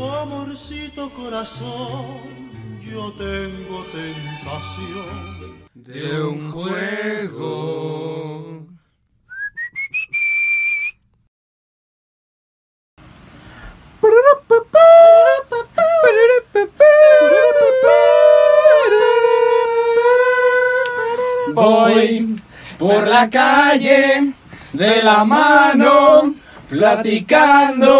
Amorcito corazón, yo tengo tentación de un juego. Voy por la calle de la mano platicando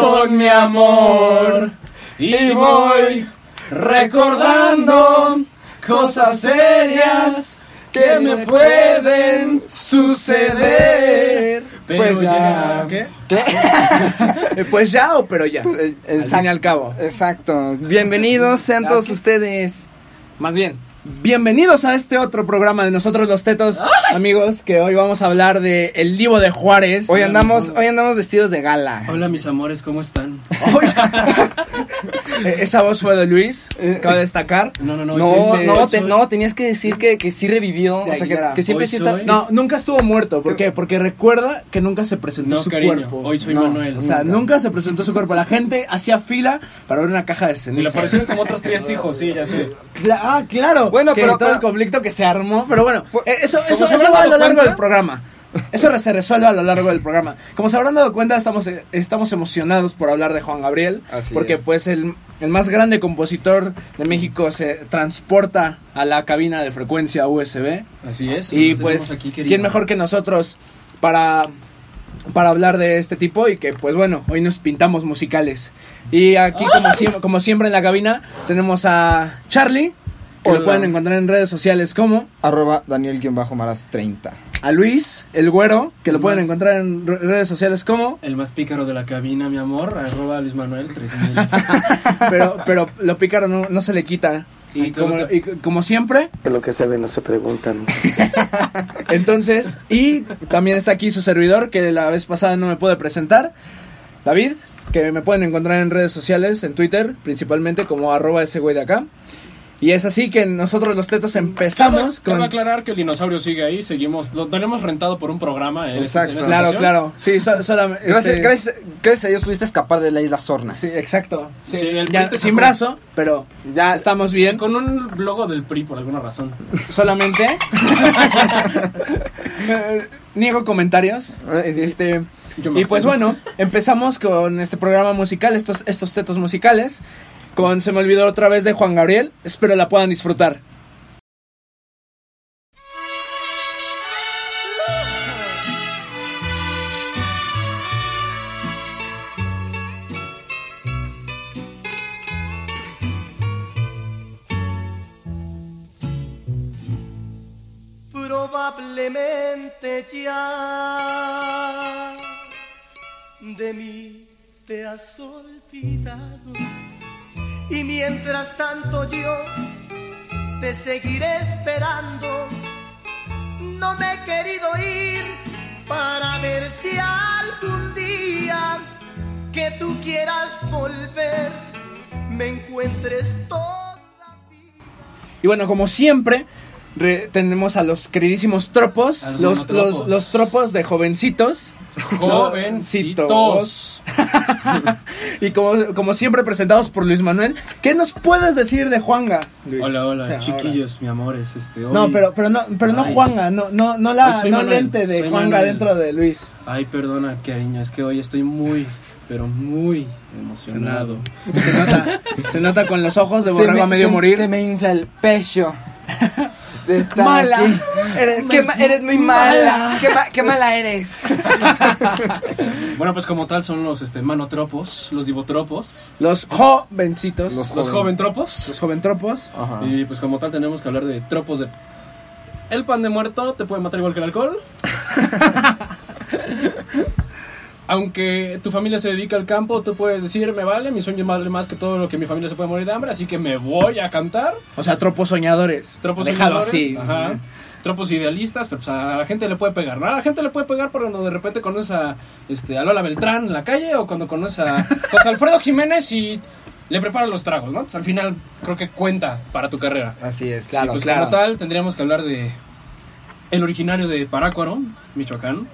con mi amor y voy recordando cosas serias que me pueden suceder. pues ya. ¿Qué? Pues ya o pero ya. Pero, eh, al fin y al cabo. Exacto. Bienvenidos sean todos ustedes. Más bien, bienvenidos a este otro programa de nosotros los tetos, amigos, que hoy vamos a hablar de El Divo de Juárez. Hoy andamos, hoy andamos vestidos de gala. Hola mis amores, ¿cómo están? Eh, Esa voz fue de Luis, cabe destacar. No, no, no. No, este, no, hoy te- soy- no, tenías que decir que, que sí revivió. O sea, que, siempre Hoy sí está. soy- No, nunca estuvo muerto. ¿Por qué? Porque recuerda que nunca se presentó No, su cariño, cuerpo. hoy soy No, Manuel. O sea, nunca se presentó su cuerpo. La gente hacía fila para ver una caja de Y le cenizas. aparecieron como otros tres hijos, sí, ya sé. Cla- ah, claro. Bueno, que pero- todo el conflicto que se armó. Pero bueno, eh, eso, eso, se eso va a lo largo cuenta. del programa. Eso se resuelve a lo largo del programa. Como se habrán dado cuenta, estamos, eh, estamos emocionados por hablar de Juan Gabriel. Así porque es. pues el, el más grande compositor de México se transporta a la cabina de frecuencia USB. Así es. Y pues, aquí. ¿quién mejor que nosotros para, para hablar de este tipo? Y que, pues bueno, hoy nos pintamos musicales. Y aquí, como, como siempre en la cabina, tenemos a Charlie, que lo pueden encontrar en redes sociales como Arroba Daniel-Maras 30. a Luis, el güero, que lo pueden encontrar en re- redes sociales como, El más pícaro de la cabina, mi amor, arroba Luis Manuel 3000. pero, pero lo pícaro no, no se le quita. Y como, y como siempre, De lo que se ve no se preguntan. Entonces, y también está aquí su servidor, que la vez pasada no me pude presentar, David, que me pueden encontrar en redes sociales, en Twitter, principalmente como arroba ese güey de acá. Y es así que nosotros los tetos empezamos Cabe con... aclarar que el dinosaurio sigue ahí, seguimos, lo tenemos rentado por un programa. en esta- en Exacto. Claro, ocasión. claro. Sí, so- solamente... Gracias, este, gracias, gracias a Dios pudiste escapar de la isla Sorna. Sí, exacto. Sí, Sí, el ya sin brazo, pero Ya estamos bien. Con un logo del PRI por alguna razón. Solamente... Niego comentarios. Este... Y pues bueno, empezamos con este programa musical, estos, estos tetos musicales, con Se me olvidó otra vez de Juan Gabriel, espero la puedan disfrutar. Probablemente ya de mí te has olvidado y mientras tanto yo te seguiré esperando. No me he querido ir para ver si algún día que tú quieras volver me encuentres todavía. Y bueno, como siempre, re- tenemos a los queridísimos tropos, A los los, monotropos. los, los tropos de jovencitos. Jovencitos. y como, como siempre presentados por Luis Manuel, ¿qué nos puedes decir de Juanga? Luis? Hola, hola, O sea, chiquillos, mi amores. Este, ahora. No, pero, pero no, pero no Ay. Juanga, no, no, no la, no Manuel, lente de Juanga Manuel. dentro de Luis. Ay, perdona, cariño, es que hoy estoy muy, pero muy emocionado. Se nota, se nota con los ojos de borrego me- a medio se- morir. Se me infla el pecho. De estar Mala. aquí. Eres, Qué ma- eres muy mala. Qué, ma- qué mala eres. Bueno, pues como tal son los este, manotropos, los divotropos, Los jovencitos. Los los Joven. joventropos. Los joventropos. Ajá. Y pues como tal tenemos que hablar de tropos de... El pan de muerto te puede matar igual que el alcohol. Aunque tu familia se dedica al campo, tú puedes decir, me vale, mi sueño vale más que todo lo que mi familia se puede morir de hambre, así que me voy a cantar. O sea, tropos soñadores. Tropos soñadores, así. Ajá. Tropos idealistas, pero pues a la gente le puede pegar, ¿no? A la gente le puede pegar por cuando de repente conoces a, este, a Lola Beltrán en la calle o cuando conoces a José Alfredo Jiménez y le preparan los tragos, ¿no? Pues al final creo que cuenta para tu carrera. Así es. Claro. Y pues claro. como tal tendríamos que hablar de el originario de Parácuaro, Michoacán,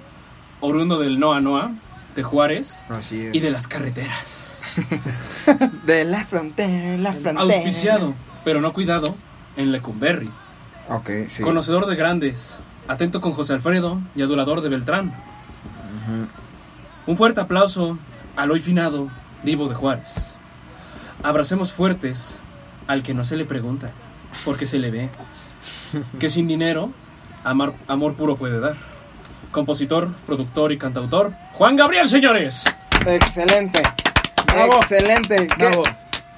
oriundo del Noa Noa, de Juárez Así es. y de las carreteras. De la frontera, la frontera. Auspiciado, pero no cuidado, en Lecumberri. Ok, sí. Conocedor de grandes, atento con José Alfredo y adulador de Beltrán. Ujú. Un fuerte aplauso al hoy finado Divo de Juárez. Abracemos fuertes al que no se le pregunta, porque se le ve. Que sin dinero, amar- amor puro puede dar. Compositor, productor y cantautor, Juan Gabriel, señores. Excelente. Bravo. Excelente. ¿Qué- Bravo.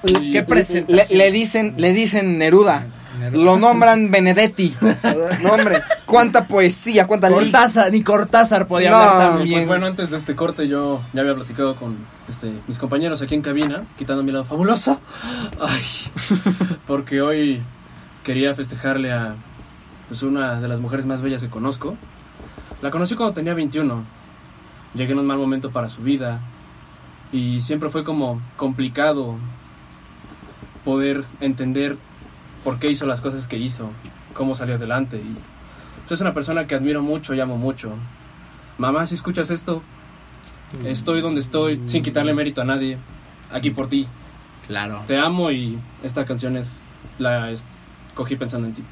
Qué Le, presentación. le dicen, le dicen Neruda. Neruda. Lo nombran Benedetti. No, hombre, cuánta poesía, cuánta Cortázar, ni Cortázar podía No, hablar bien. pues bueno, antes de este corte yo ya había platicado con este, mis compañeros aquí en cabina, quitando mi lado fabuloso. Ay, porque hoy quería festejarle a pues, una de las mujeres más bellas que conozco. La conocí cuando tenía 21. Llegué en un mal momento para su vida y siempre fue como complicado poder entender por qué hizo las cosas que hizo, cómo salió adelante. Y pues, es una persona que admiro mucho y amo mucho. Mamá, si escuchas esto, estoy donde estoy, sin quitarle mérito a nadie, aquí por ti. Claro. Te amo y esta canción es la escogí pensando en ti.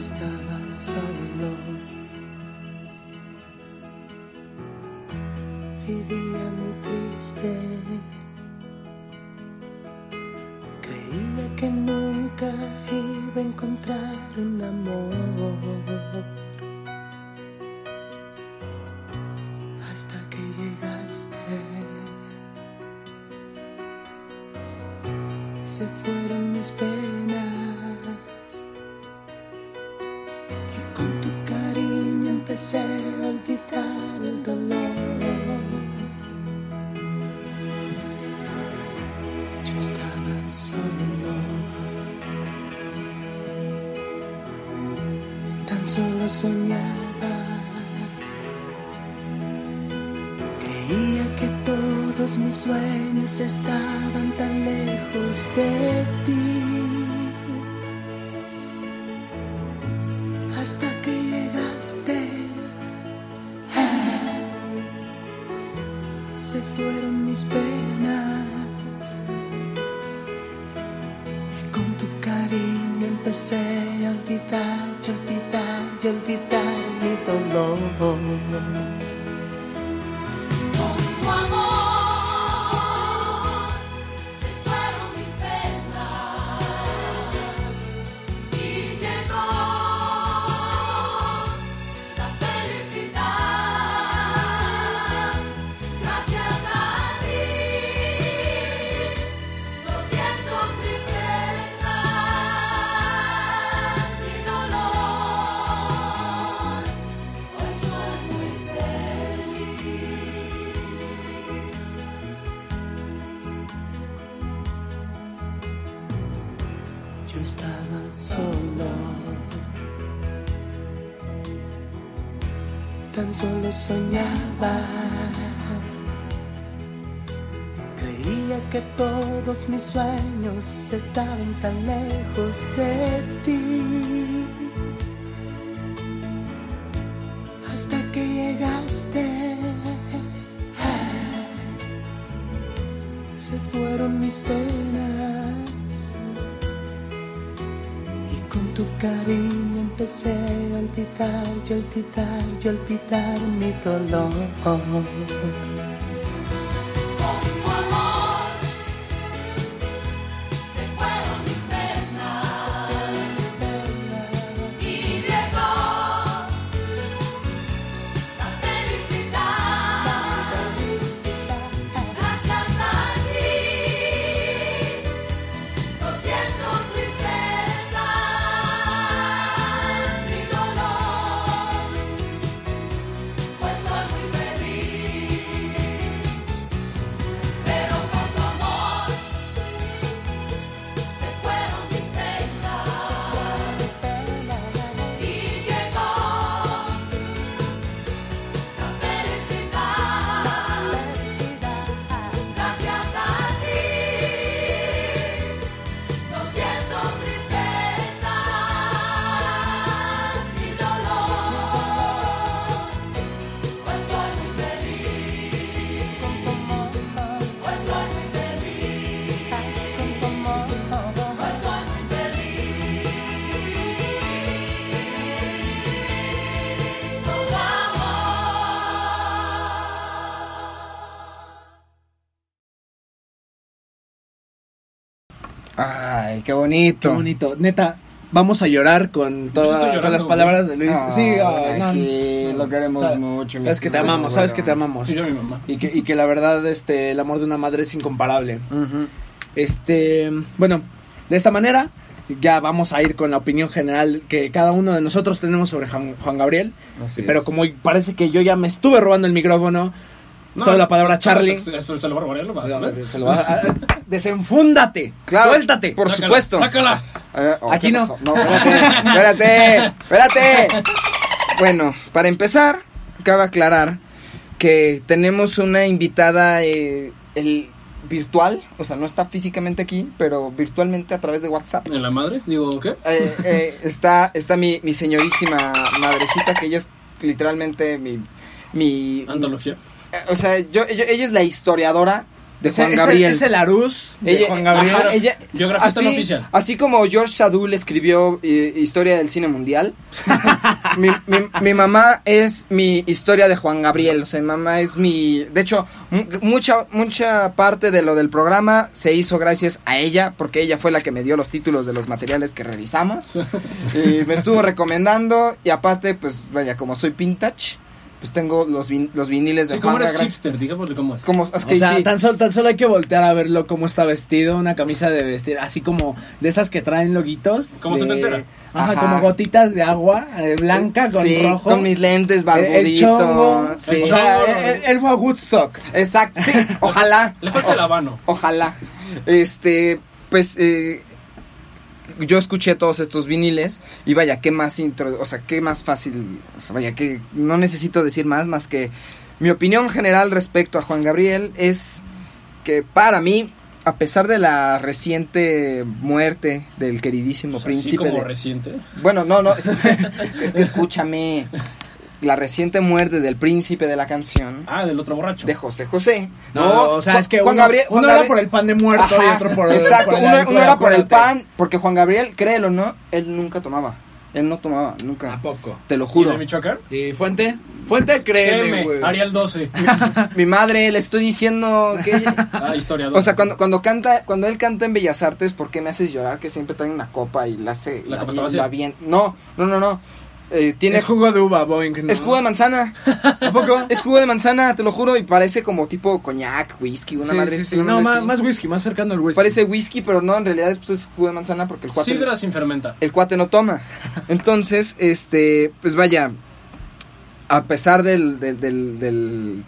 Yo estaba Creía que todos mis sueños estaban tan lejos de ti. Tan lejos de ti. Hasta que llegaste. Se fueron mis penas. Y con tu cariño empecé a olvidar y olvidar y olvidar mi dolor. Qué Qué bonito. bonito. Neta, vamos a llorar con, toda- estoy llorando, con las güey. palabras de Luis. Sí, no, no. lo queremos mucho. Sabes que te amamos, sabes que te amamos. Sí, yo a mi mamá. Y que, y que la verdad, este, el amor de una madre es incomparable. Este, bueno, de esta manera ya vamos a ir con la opinión general que cada uno de nosotros tenemos sobre Juan, Juan Gabriel. Así Pero es. como parece que yo ya me estuve robando el micrófono, No, solo la palabra Charlie. Se se lo va a robar, lo vas a ver. Se lo va a- desenfúndate, Claro, suéltate. por Sácala, supuesto. Sácala. Eh, oh, Aquí ¿qué no. pasó? No, espérate, espérate, espérate. Bueno, para empezar, cabe aclarar que tenemos una invitada eh, el, virtual, o sea, no está físicamente aquí, pero virtualmente a través de WhatsApp. ¿En la madre? Digo, ¿qué? Eh, eh, está está mi, mi señorísima madrecita, que ella es literalmente mi... mi Antología. O sea, yo, yo- ella es la historiadora de Juan Gabriel. Ese Larus de Ella- Juan Gabriel. ajá, ella- Biografía no oficial. así como George Sadul escribió eh, Historia del Cine Mundial, mi, mi- mi mamá es mi historia de Juan Gabriel. O sea, mi mamá es mi... De hecho, mu- mucha, mucha parte de lo del programa se hizo gracias a ella, porque ella fue la que me dio los títulos de los materiales que revisamos. y me estuvo recomendando, y aparte, pues vaya, como soy vintage, pues tengo los, vin- los viniles de Sí, como Juan eres Gabriel. hipster, digámosle cómo es. Como, es O que sea, sí. tan, solo, tan solo hay que voltear a verlo cómo está vestido, una camisa de vestir, así como de esas que traen loguitos. Como de- setentera. Ajá, Ajá. como gotitas de agua, eh, blanca con sí, rojo. con mis lentes, barbudito. el chongo. sí. O sea, él, él fue a Woodstock. Exacto, sí, ojalá. Le falta el habano. Ojalá. Este, pues, eh, yo escuché todos estos viniles y vaya, qué más intro, o sea, qué más fácil, o sea, vaya, que no necesito decir más, más que mi opinión general respecto a Juan Gabriel es que para mí, a pesar de la reciente muerte del queridísimo O sea, así príncipe como de- reciente. bueno, no, no, es, es- es- es que escúchame, la reciente muerte del príncipe de la canción Ah, del otro borracho. de José José. No, o sea, Ju- es que Juan uno, Gabriel, uno Juan era por el pan de muerto y otro por Exacto, por el uno, uno era por el pan, porque Juan Gabriel, créelo no, él nunca tomaba. Él no tomaba, nunca. ¿A poco? Te lo ¿Y juro. de Michoacán? ¿Y Fuente? Fuente, créeme, güey. Arial 12. Mi madre, le estoy diciendo que ella- Ah, historiador. O sea, cuando, cuando canta, cuando él canta en Bellas Artes, ¿por qué me haces llorar? Que siempre trae una copa y la hace. ¿La copa vi- está vacía? la bien. No, no, no, no. Eh, tiene. Es jugo de uva, Boeing. ¿no? Es jugo de manzana. ¿A poco? Es jugo de manzana, te lo juro, y parece como tipo coñac, whisky, una Sí, madre. sí, sí. No, más, whisky, más cercano al whisky. Parece whisky, pero no, en realidad pues, es jugo de manzana porque el cuate. Sidra sin fermenta. el cuate no toma. Entonces, este, pues vaya, a pesar del, del, del- del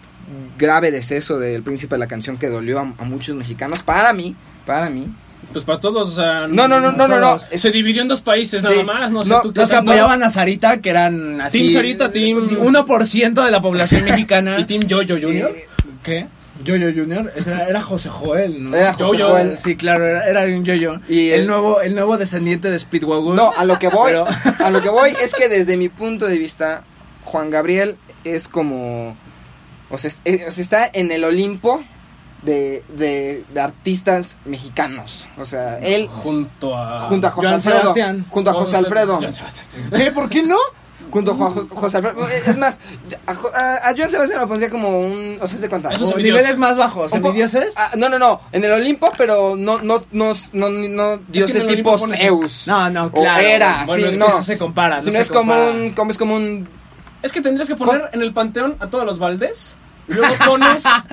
grave deceso del príncipe de la canción que dolió a, a muchos mexicanos, para mí, para mí. Pues para todos, o sea. No, no, no, no, no, no. Se dividió en dos países Sí. nada más, no sé tú qué Los que apoyaban a Sarita, que eran así... Team Sarita, team- 1% de la población mexicana. Y Team Jojo Junior. Eh, ¿Qué? Yoyo Junior. Era, era José Joel, ¿no? Era José Yo-Yo. Joel. Sí, claro, era, era un Yoyo. Y el, el- nuevo, el nuevo descendiente de Speedwagon. No, a lo que voy, Pero- a lo que voy es que desde mi punto de vista, Juan Gabriel es como, o sea, es- eh, o sea, está en el Olimpo de, de, de artistas mexicanos. O sea, él Junto a. junto a José Joan Alfredo, Sebastián. junto a José Alfredo, Joan Sebastián. ¿Qué? ¿Por qué no? junto a José Alfredo. Es más, a, a, Joan Sebastián lo pondría como un, o sea, ¿se cuenta? Eso O es mi niveles más bajos, ¿semidioses? Ah, no, no, no, en el Olimpo, pero no, no, no, no, no dioses el tipo Zeus. No, no, O claro. era, Bueno, sí, es que no. eso se compara. Si no, se es como un, como es como un Es que tendrías que poner en el panteón a todos los Valdés. Luego pones a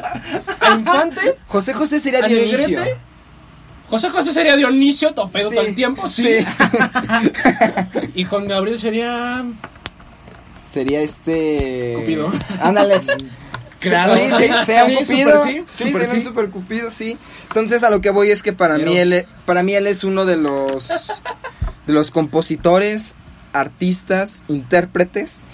Infante, José José sería Dionisio. Negrete. José José sería Dionisio, topedo Sí, todo el tiempo, sí. sí. Y Juan Gabriel sería. Sería este. Cupido. Ándale. Claro. Sí, sí, sea un Sí, cupido. super sí, sí, super un super cupido, sí. Entonces a lo que voy es que para mí él, para mí él es uno de los de los compositores, artistas, intérpretes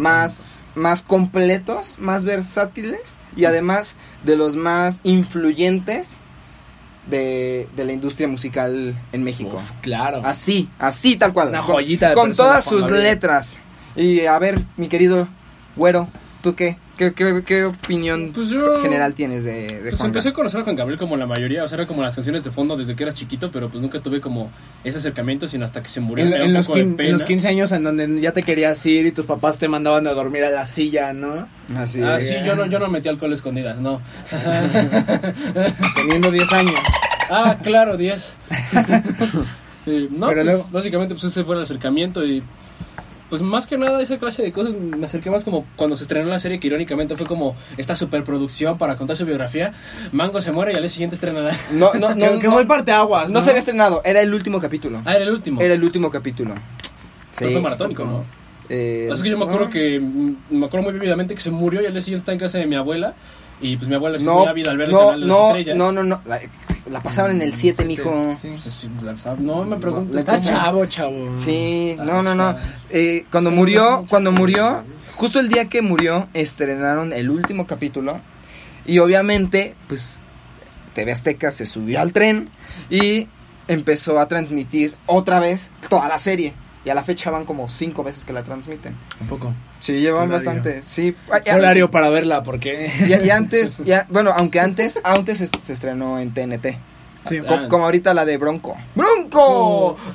más más completos, más versátiles y además de los más influyentes de, de la industria musical en México. Uf, claro. Así, así tal cual. Una Con- joyita de Con todas sus letras. Y a ver, mi querido güero, ¿tú qué? ¿Qué, qué, qué opinión Pues yo. general tienes de, de Pues Juan empecé a conocer a Juan Gabriel como la mayoría, o sea, era como las canciones de fondo desde que eras chiquito, pero pues nunca tuve como ese acercamiento, sino hasta que se murió. En, en un los poco de en los 15 años en donde ya te querías ir y tus papás te mandaban a dormir a la silla, ¿no? Así Ah, sí, yo no, yo no metí alcohol a escondidas, no. Teniendo 10 años. Ah, claro, 10. Eh, no, Pero pues, luego- básicamente pues ese fue el acercamiento y pues más que nada esa clase de cosas me acerqué más como cuando se estrenó la serie que irónicamente fue como esta superproducción para contar su biografía. Mango se muere y al día siguiente estrena la... No, no, Que, no. que no, fue el parteaguas. no se había estrenado, era el último capítulo. Ah, era el último. Era el último capítulo. Pero fue maratónico, ¿no? Eh, Es que yo me acuerdo no. que me acuerdo muy vividamente que se murió y al día siguiente está en casa de mi abuela y pues mi abuela es No, muy ávida al ver el no, canal de las no, estrellas. no, no, no. La, la pasaron en el 7, mijo. Sí. Pues, sí, la- no me preguntes. Está Está cómo. chavo, chavo. Sí, Ah, no, no, no. Eh, cuando murió, cuando murió, justo el día que murió, estrenaron el último capítulo. Y obviamente, pues, TV Azteca se subió al tren y empezó a transmitir otra vez toda la serie. Y a la fecha van como cinco veces que la transmiten. Un poco. Sí, llevan Horario. bastante. Sí. Horario para verla, porque. Y, y antes, ya, bueno, aunque antes, antes se, se estrenó en TNT. Sí. Ah, Co- como ahorita la de Bronco. ¡Bronco!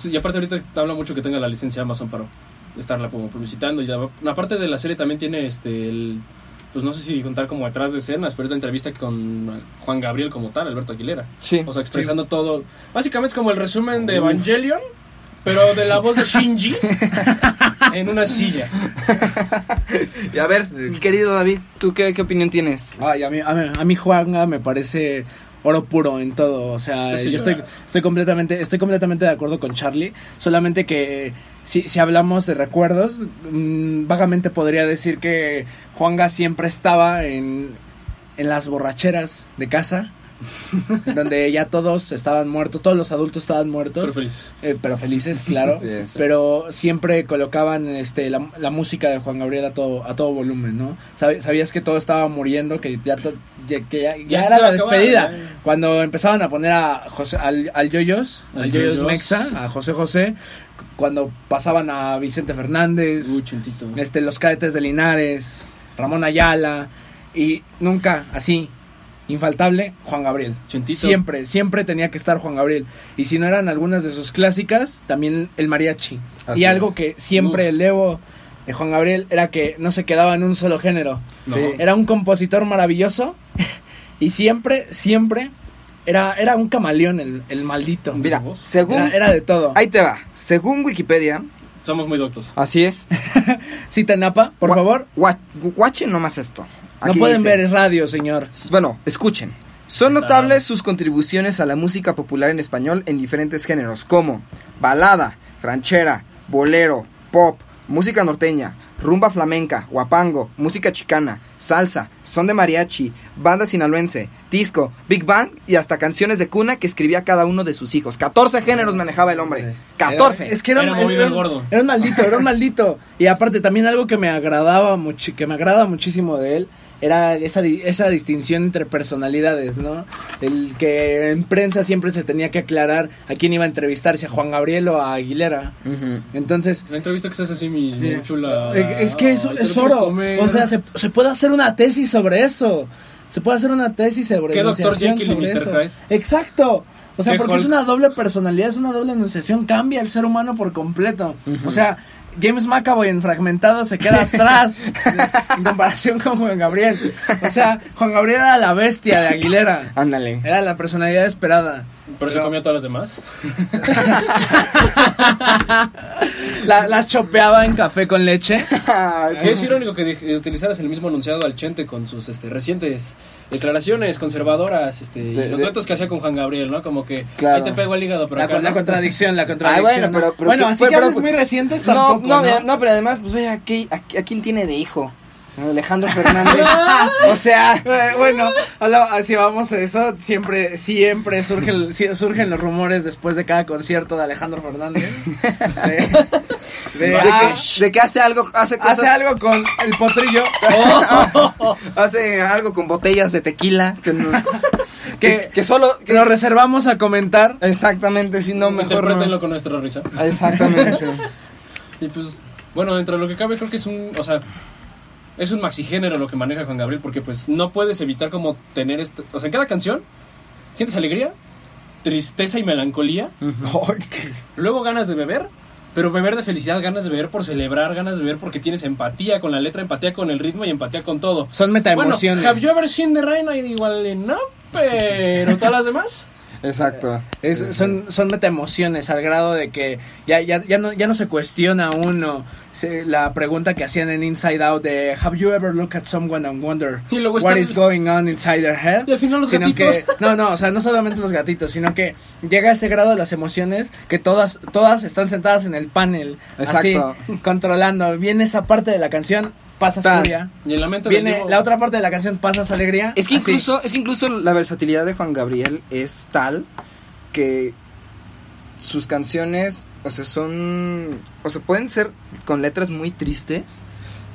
Sí, y aparte ahorita te habla mucho que tenga la licencia Amazon para estarla como publicitando. Y aparte de la serie también tiene este el pues no sé si contar como detrás de escenas, pero es la entrevista con Juan Gabriel como tal, Alberto Aguilera. Sí. O sea, expresando todo. Básicamente es como el resumen de Evangelion, pero de la voz de Shinji en una silla. Y a ver, querido David, ¿tú qué, qué opinión tienes? Ay, a mí, a mí, a mí Juanga me parece oro puro en todo. O sea, yo estoy, estoy completamente, estoy completamente de acuerdo con Charlie. Solamente que si, si hablamos de recuerdos, mm, vagamente podría decir que Juanga siempre estaba en, en las borracheras de casa. donde ya todos estaban muertos, todos los adultos estaban muertos. Pero felices. Eh, pero felices, claro. Pero siempre colocaban este, la, la música de Juan Gabriel a todo, a todo volumen, ¿no? Sab- Sabías que todo estaba muriendo, que ya, to- ya- que ya, ya Ya se era la acabar, despedida. Cuando empezaban a poner a José, al, al Yoyos, al, Al Yoyos Yoyos. Mexa, a José José, cuando pasaban a Vicente Fernández, Uy, este, los cadetes de Linares, Ramón Ayala, y nunca así, infaltable, Juan Gabriel. Chentito. Siempre, siempre tenía que estar Juan Gabriel. Y si no eran algunas de sus clásicas, también el mariachi. Así y algo es. que siempre Uf. elevo de Juan Gabriel era que no se quedaba en un solo género. No. Sí. Era un compositor maravilloso y siempre, siempre era, era un camaleón el, el maldito. Mira, según... Era, era de todo. Ahí te va. Según Wikipedia, Somos muy doctos. así es. Cita Napa, por Gua- favor. gua- Guachen nomás esto. No pueden dice- ver, radio, señor. Bueno, escuchen. Son notables sus contribuciones a la música popular en español en diferentes géneros, como balada, ranchera, bolero, pop, música norteña, rumba flamenca, guapango, música chicana, salsa, son de mariachi, banda sinaloense, disco, big band y hasta canciones de cuna que escribía cada uno de sus hijos. 14 géneros manejaba el hombre. 14. Era- es que era, Era un- gordo. era un maldito, era un maldito. Y aparte también algo que me agradaba mucho, que me agrada muchísimo de él, era esa, di- esa distinción entre personalidades, ¿no? El que en prensa siempre se tenía que aclarar a quién iba a entrevistar, si a Juan Gabriel o a Aguilera. Entonces, La entrevista que estás así, mi, mi eh, chula. es que es lo quieres oro. O sea, se, se puede hacer una tesis sobre eso. Se puede hacer una tesis sobre ¿Qué enunciación Jekyll y Mr. eso. Hyde? Exacto. O sea, ¿Qué porque es una doble personalidad, es una doble enunciación, cambia el ser humano por completo. O sea, James McAvoy en Fragmentado se queda atrás en comparación con Juan Gabriel. O sea, Juan Gabriel era la bestia de Aguilera. Ándale. Era la personalidad esperada. Pero se comió a todas las demás. La- las chopeaba en café con leche. Que es irónico que dij- utilizaras el mismo anunciado al Chente con sus este, recientes declaraciones conservadoras este, y De- los de- que hacía con Juan Gabriel, ¿no? Como que Claro. ahí te pego el hígado, pero La, acá con- la no. contradicción, la contradicción. bueno, ¿no? pero- pero bueno, que- así pero- que hables pero- muy recientes No, tampoco, no, ¿no? no, pero además, pues ve, aquí, aquí- ¿a quién tiene de hijo? Alejandro Fernández. o sea, Eh, bueno, así vamos a eso. Siempre, siempre surge el- si- surgen los rumores después de cada concierto de Alejandro Fernández. De, de- de, ah, que, de que hace algo, hace cosas, hace algo con el potrillo hace algo con botellas de tequila que, no- que, que, que solo, que- nos reservamos a comentar. exactamente, si no mejor no. con nuestra risa. Exactamente. Y pues, bueno, dentro de lo que cabe, creo que es un, o sea, es un maxigénero lo que maneja Juan Gabriel, porque pues no puedes evitar como tener este, o sea, en cada canción sientes alegría, tristeza y melancolía, luego ganas de beber, pero beber de felicidad, ganas de beber por celebrar, ganas de beber porque tienes empatía con la letra, empatía con el ritmo y empatía con todo. Son metaemociones. Bueno, have you ever seen the rain? I igual no. Pero todas las demás. Exacto. Es- son, son metaemociones al grado de que ya, ya, ya, no, ya no se cuestiona uno se- la pregunta que hacían en Inside Out de Have you ever looked at someone and wonder what is going on inside their head? Y al final los Sino gatitos. que- no, no, o sea, no solamente los gatitos, sino que llega a ese grado de las emociones que todas, todas están sentadas en el panel, Exacto. así, controlando. Viene esa parte de la canción, pasas Tan. furia. Y en la mente del Viene la otra parte de la canción, pasas alegría. Es que así. incluso, es que incluso la versatilidad de Juan Gabriel es tal que sus canciones, o sea, son, o sea, pueden ser con letras muy tristes,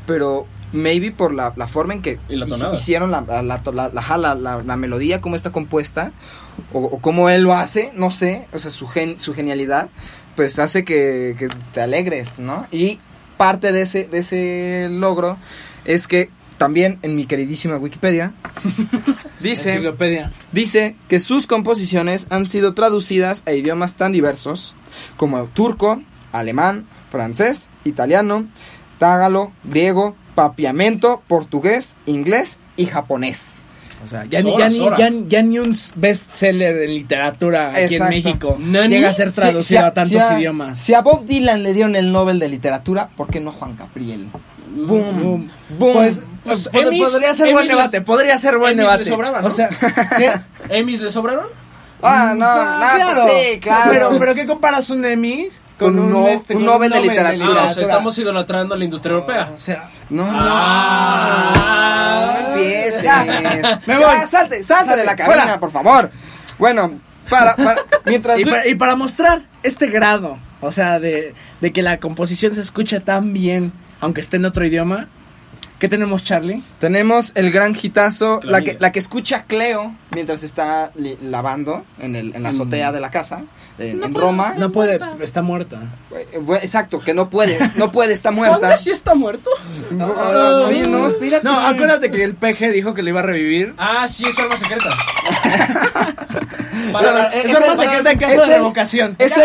pero maybe por la, la forma en que la hicieron la, la, la, la- la- la- la- la melodía, cómo está compuesta, o, o cómo él lo hace, no sé, o sea, su, gen- su genialidad, pues hace que, que te alegres, ¿no? Y parte de ese, de ese logro es que también en mi queridísima Wikipedia dice, dice que sus composiciones han sido traducidas a idiomas tan diversos como turco, alemán, francés, italiano, tágalo, griego, papiamento, portugués, inglés y japonés. O sea, ya, ni- Sora, ya, ni, Sora. ya, ya ni un bestseller en literatura aquí Exacto. en México ¿Nani? llega a ser traducido si a, tantos si idiomas. Si a Bob Dylan le dieron el Nobel de Literatura, ¿por qué no Juan Gabriel? Boom, Boom. boom. Pues, Pues, Emmys- podría ser buen le- debate, podría ser buen le debate. sobraba, ¿no? O sea, ¿qué? ¿Emmys le sobraron? Ah, no, Ah, no, pues sí, claro. Pero, pero ¿qué comparas un Emmys con, Con un, un no- este, un con Nobel de literatura. Ah, o sea, estamos idolatrando a la industria europea. O sea, no, Ah. no empieces. Ya, me Ya, voy. salte, salte de la cabina, Fuera. por favor. Bueno, para, para, mientras... y, para, y para mostrar este grado, o sea, de, de que la composición se escucha tan bien, aunque esté en otro idioma, ¿qué tenemos, Charlie? Tenemos el gran hitazo, la que, la que escucha Cleo mientras está lavando en, el, en la azotea de la casa, en, en Roma. No puede, está muerta. Eh, Exacto, que no puede, no puede, está muerta. ¿Wanda sí está muerto? No, no, no, espérate. No, acuérdate que el peje dijo que le iba a revivir. Ah, sí, es arma secreta. O sea, Para- es es arma el- secreta en caso es de el- revocación. Es el,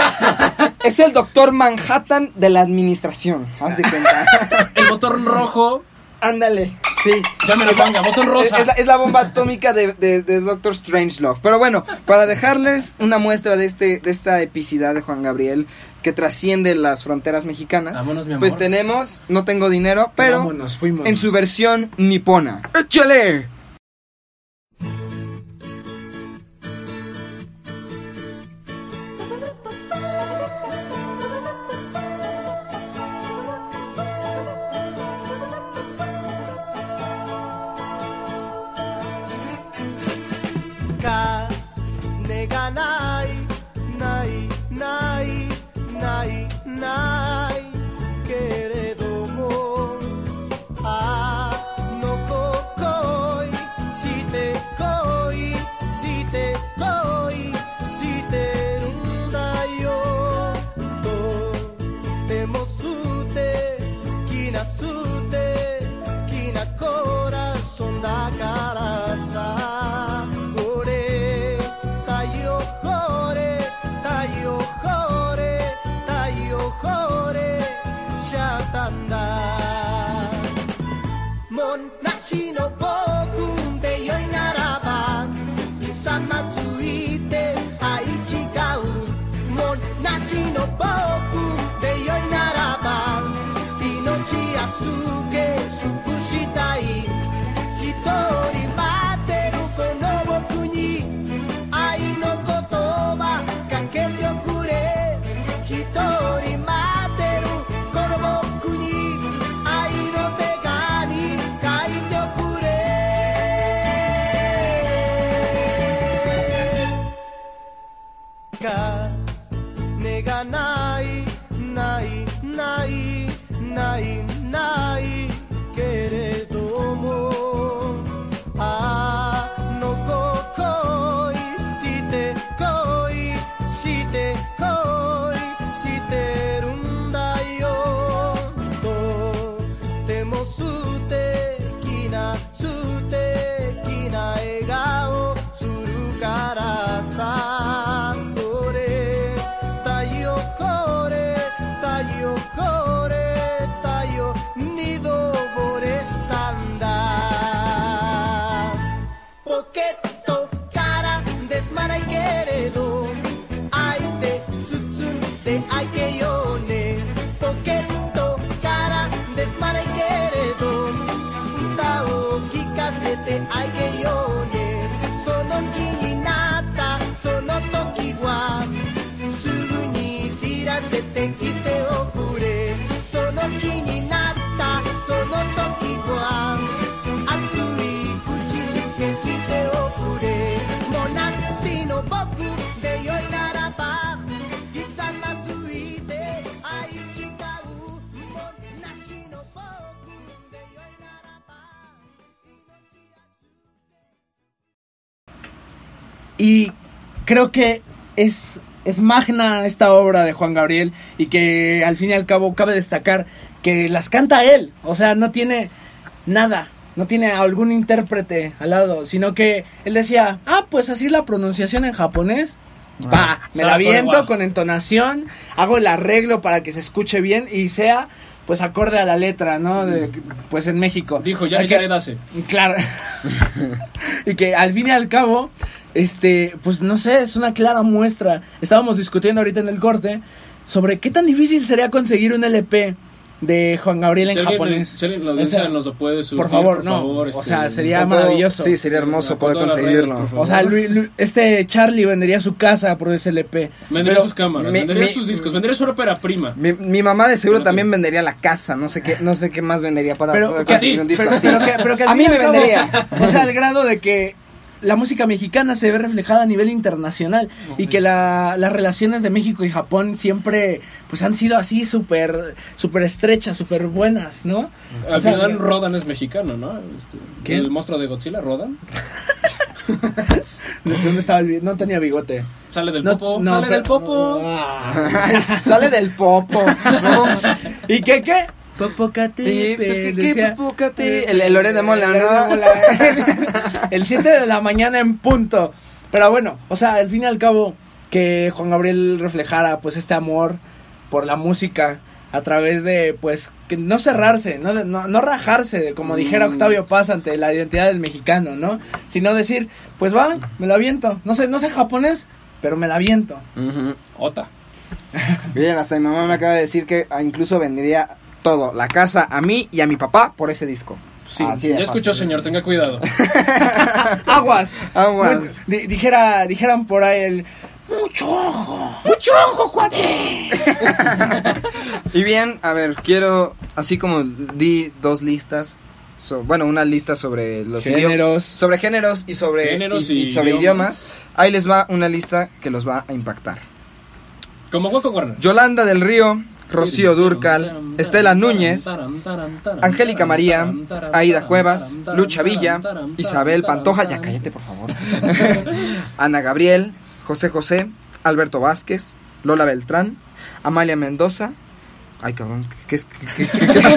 es el doctor Manhattan de la administración, haz de cuenta. el botón rojo. Ándale, sí. Ya me lo ponga, botón rosa. Es, es la, es la bomba atómica de, de, de Doctor Strangelove. Pero bueno, para dejarles una muestra de este de esta epicidad de Juan Gabriel que trasciende las fronteras mexicanas, Vámonos, mi amor. pues tenemos No tengo dinero, pero Vámonos, en su versión nipona. ¡Échale! Nihon Nachino Bokum de Yoinaraba Sama Suite Aichigau Mon Nachino Bokum de Yoinaraba Inoshi Asuke Sukushitai Y creo que es, es magna esta obra de Juan Gabriel y que al fin y al cabo cabe destacar que las canta él. O sea, no tiene nada, no tiene algún intérprete al lado, sino que él decía, ah, pues así es la pronunciación en japonés. Va, me la viento con entonación, hago el arreglo para que se escuche bien y sea pues acorde a la letra, ¿no? De, pues en México. Dijo, ya, Que- ya le dase. Claro. y que al fin y al cabo, este, pues no sé, es una clara muestra. Estábamos discutiendo ahorita en el corte sobre qué tan difícil sería conseguir un LP de Juan Gabriel en Si alguien- japonés. si alguien O sea, nos lo puede surtir, por favor, no. o este, sea, sería todo- maravilloso. Sí, sería hermoso poder conseguirlo. redes, por O sea, Lu- Lu- este Charlie vendería su casa por ese LP. Vendería Pero- sus cámaras, mi- vendería mi- sus discos, vendería su ópera prima. Mi, mi mamá de seguro también vendería la casa, no sé qué, no sé qué más vendería para pero, poder que- conseguir un disco pero- así. pero que- pero que al a mí me vendería. O sea, al grado de que la música mexicana se ve reflejada a nivel internacional y que la- las relaciones de México y Japón siempre pues han sido así súper súper estrechas, súper buenas, ¿no? Al O sea, final Rodan es mexicano, ¿no? Este, ¿Quién? El monstruo de Godzilla, Rodan. ¿De dónde estaba el No tenía bigote. Sale del No- popo, no, sale pero- del popo. Ah. Sale del popo. ¿no? ¿Y qué qué? Y, Popocatépetl, pues, ¿qué- qué, Popocate? El- el Lore de Mola, El ¿no? de Mola. El 7 de la mañana en punto. Pero bueno, o sea, al fin y al cabo, que Juan Gabriel reflejara pues este amor por la música a través de pues que no cerrarse, no, de- no, no rajarse, como dijera Mm. Octavio Paz ante la identidad del mexicano, ¿no? Sino decir, pues va, me la aviento. No sé, no sé japonés, pero me la aviento. Ujú. Ota. Miren, hasta mi mamá me acaba de decir que incluso vendería todo, la casa a mí y a mi papá por ese disco. Sí, Así Ya escuchó, señor, tenga cuidado. Aguas. Aguas. Bueno, di- dijera, dijeran por ahí el mucho ojo. Mucho ojo, cuate. Y bien, a ver, quiero, así como di dos listas, so- bueno, una lista sobre los idiomas. Géneros. Sobre géneros y sobre, Géneros y- y y sobre idiomas. idiomas. Ahí les va una lista que los va a impactar. Como Hueco Warner. Yolanda del Río, Rocío Durcal, Estela Núñez, Angélica María, Aida Cuevas, Lucha Villa, Isabel Pantoja, ya cállate por favor, Ana Gabriel, José José, Alberto Vázquez, Lola Beltrán, Amalia Mendoza. Ay, cabrón, ¿qué es? qué- qué- qué- qué?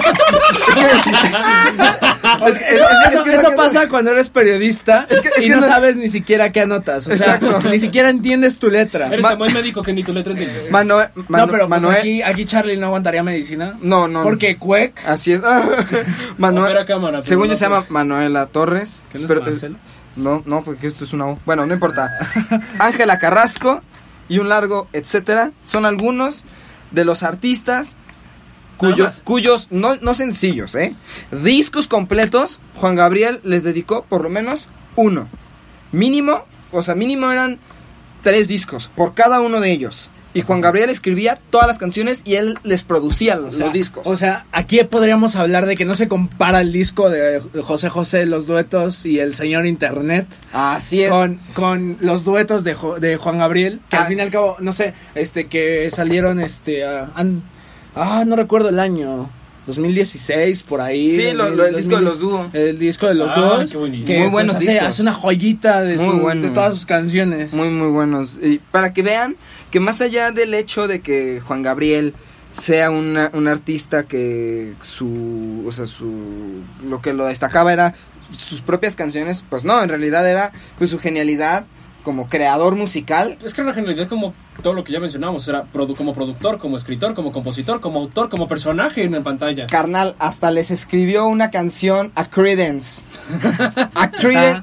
Es que- es- es- Eso, es que eso no- pasa cuando eres periodista Es que- es y que no, no- sabes ni siquiera qué anotas. O sea, Exacto. ni siquiera entiendes tu letra. Eres tan buen médico que ni tu letra entiendes. Manuel, no, pero pues aquí, aquí Charlie no aguantaría medicina. no, no, Porque Cuec. así es. Manuel, cámara, según yo se llama Manuela Torres. ¿Qué no es Espero-? No, no, porque esto es una U. Bueno, no importa. Ángela Carrasco y un largo, etcétera, son algunos de los artistas Cuyos, no, no sencillos, ¿eh? Discos completos, Juan Gabriel les dedicó por lo menos uno. Mínimo, o sea, mínimo eran tres discos por cada uno de ellos. Y Juan Gabriel escribía todas las canciones y él les producía los, O sea, los discos. O sea, aquí podríamos hablar de que no se compara el disco de José José, los duetos y el señor Internet Así es. con, con los duetos de, de Juan Gabriel, que Ah. al fin y al cabo, no sé, este, que salieron, este, ah, han- ah, no recuerdo el año. 2016 por ahí. Sí, lo- lo- el disco de los dúo. El disco de los Ah, dúos. qué buenísimo. que, Muy pues, buenos hace, discos. hace una joyita de, su- de todas sus canciones. Muy, muy buenos. Y para que vean que más allá del hecho de que Juan Gabriel sea una- un artista que su, o sea, su, lo que lo destacaba era sus propias canciones, pues no, en realidad era pues su genialidad como creador musical. Es que en realidad como todo lo que ya mencionamos, era produ- como productor, como escritor, como compositor, como autor, como personaje en la pantalla. Carnal, hasta les escribió una canción a Credence. a Credence.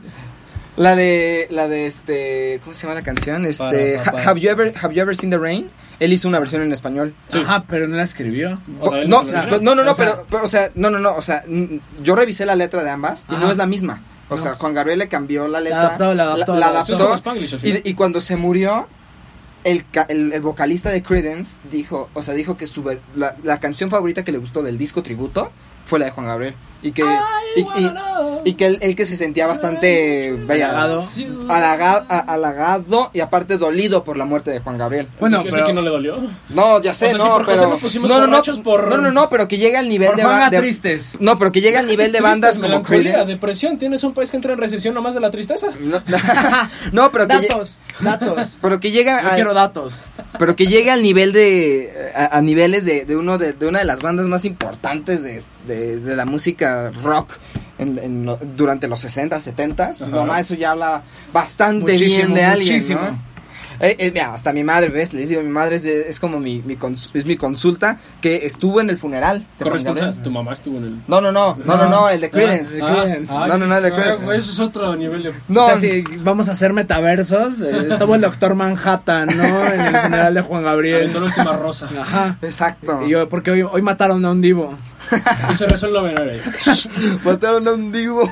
La de, la de este, ¿cómo se llama la canción? Este, Para, para. Ha- have you ever, have you ever seen the rain? Él hizo una versión en español. Sí. Ajá, pero no la escribió. O sea, él no, no, no, no, no, o sea- pero, pero, o sea, no, no, no, o sea, yo revisé la letra de ambas y Ajá. no es la misma. O sea, Juan Gabriel le cambió la letra. adaptó, la adaptó, La, la adaptó. Spanglish, al y, cuando se murió, el, el, el vocalista de Credence dijo, o sea, dijo que su ver- la, la canción favorita que le gustó del disco tributo fue la de Juan Gabriel. Y que, y, y- y que él, él que se sentía bastante vaya, Halagado. halaga- a- halagado y aparte dolido por la muerte de Juan Gabriel. Bueno, ¿Y que pero que no le dolió? No, ya sé, O sea, no, por José pero no, no, no, por- no, no, no, pero que llega al nivel de, ba- de- Tristes. no, pero que llega al nivel de bandas como Creedence. depresión. ¿Tienes un país que entra en recesión nomás de la tristeza? No, no, pero que lle- Datos, datos. pero que llega Yo a- quiero datos. pero que llega al nivel de a, a niveles de, de uno de, de una de las bandas más importantes de, de, de la música rock en- en durante los 60, 70, pues Ajá. nomás eso ya habla bastante Muchísimo, bien de alguien, muchísimo. ¿no? Eh, eh, mira, hasta mi madre, ¿ves? Les digo, mi madre es, es como mi, mi cons- es mi consulta que estuvo en el funeral Corresponsal. Gabriel. Tu mamá estuvo en el. No, no, no, no, no, no, el de Creedence. Ah, No, no, no, el de ah, Creedence. güey, Eso es otro nivel de. No, O sea, si vamos a hacer metaversos, eh, estuvo el Doctor Manhattan, ¿no? En el funeral de Juan Aventó Gabriel. la última rosa. Ajá. exacto. Y yo, porque hoy, hoy mataron a un divo. Y se rezó el noveno. ahí. Mataron a un divo.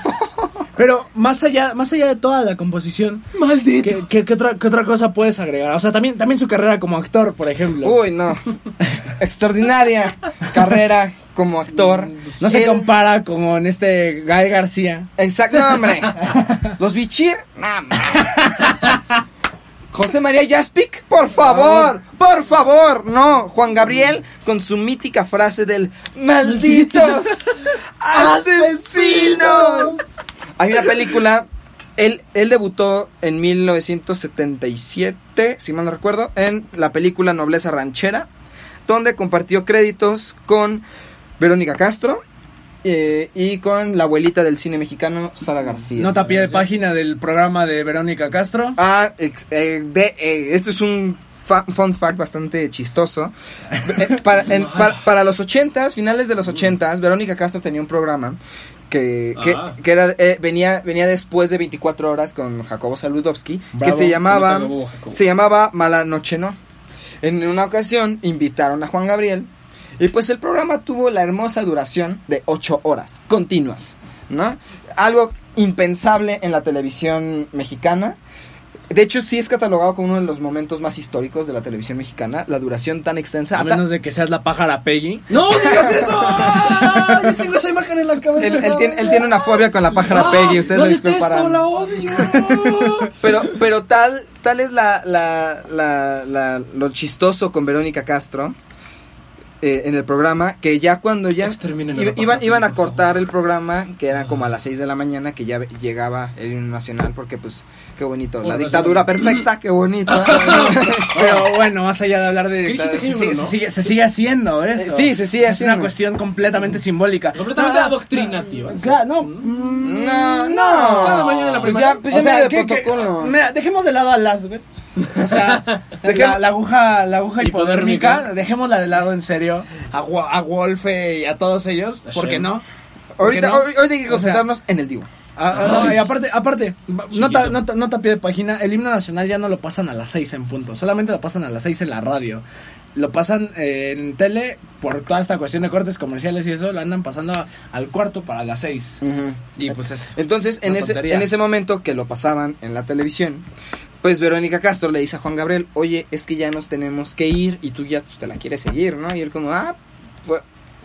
Pero más allá, más allá de toda la composición, Maldito. ¿qué, qué- qué otra, qué otra cosa puedes agregar? O sea, también, también su carrera como actor, por ejemplo. Uy, no. Extraordinaria carrera como actor. no se Él- compara con este Gael García. Exacto, no, hombre. Los Bichir, no, hombre. José María Jaspic, por favor, por favor, no. Juan Gabriel con su mítica frase del malditos asesinos. Hay una película, él, él debutó en 1977, si mal no recuerdo, en la película Nobleza Ranchera, donde compartió créditos con Verónica Castro eh, y con la abuelita del cine mexicano, Sara García. Nota a pie de página del programa de Verónica Castro. Ah, ex- eh, de, eh, esto es un fa- fun fact bastante chistoso. Eh, para, en- para, para los ochentas, finales de los ochentas, Verónica Castro tenía un programa que, que, Ah. que era, eh, venía, venía después de 24 horas con Jacobo Saludowski, que se llamaba, Jacobo. se llamaba Mala Noche No. En una ocasión invitaron a Juan Gabriel y pues el programa tuvo la hermosa duración de 8 horas continuas, ¿no? Algo impensable en la televisión mexicana. De hecho, sí es catalogado como uno de los momentos más históricos de la televisión mexicana, la duración tan extensa. A menos de que seas la pájara Peggy. ¡No digas eso! ¡Ay, Yo tengo esa imagen en la cabeza. Él, él tiene, él tiene una fobia con la pájara Peggy, ustedes lo disculparán. la odio. Pero, pero tal, tal es la, la, la, la- lo chistoso con Verónica Castro eh, en el programa, que ya cuando ya iba- iban, iban a cortar el programa, que era como a las 6 de la mañana, que ya llegaba el himno nacional, porque pues, qué bonito, la dictadura perfecta, qué bonito. Pero bueno, más allá de hablar de ¿Qué dijiste, se, sigue, no? se sigue- se sigue haciendo eso. Eh, sí, se sigue Es haciendo. una cuestión completamente simbólica. Completamente Ah, adoctrinativa. Claro, no. mm, No, no. Cada mañana en la Pues primaria. ya, pues o ya sea, medio de que- que- mira, dejemos de lado a las, güey. O sea, la, la aguja, la aguja hipodérmica, Hipodérmica. dejémosla de lado en serio. A, a Wolfe y a todos ellos, A ¿por qué no? ¿Por qué Ahorita, no? ahor- ahorita hay que O sea, concentrarnos en el divo. Ah, ah, no, y aparte, aparte, nota, nota, nota pie de página, el himno nacional ya no lo pasan a las 6 en punto, solamente lo pasan a las 6 en la radio. Lo pasan eh, en tele por toda esta cuestión de cortes comerciales y eso, lo andan pasando a- al cuarto para las 6. Y pues es... Entonces, en ese, en ese momento que lo pasaban en la televisión, pues Verónica Castro le dice a Juan Gabriel, oye, es que ya nos tenemos que ir y tú ya pues, te la quieres seguir, ¿no? Y él como, ah, pues,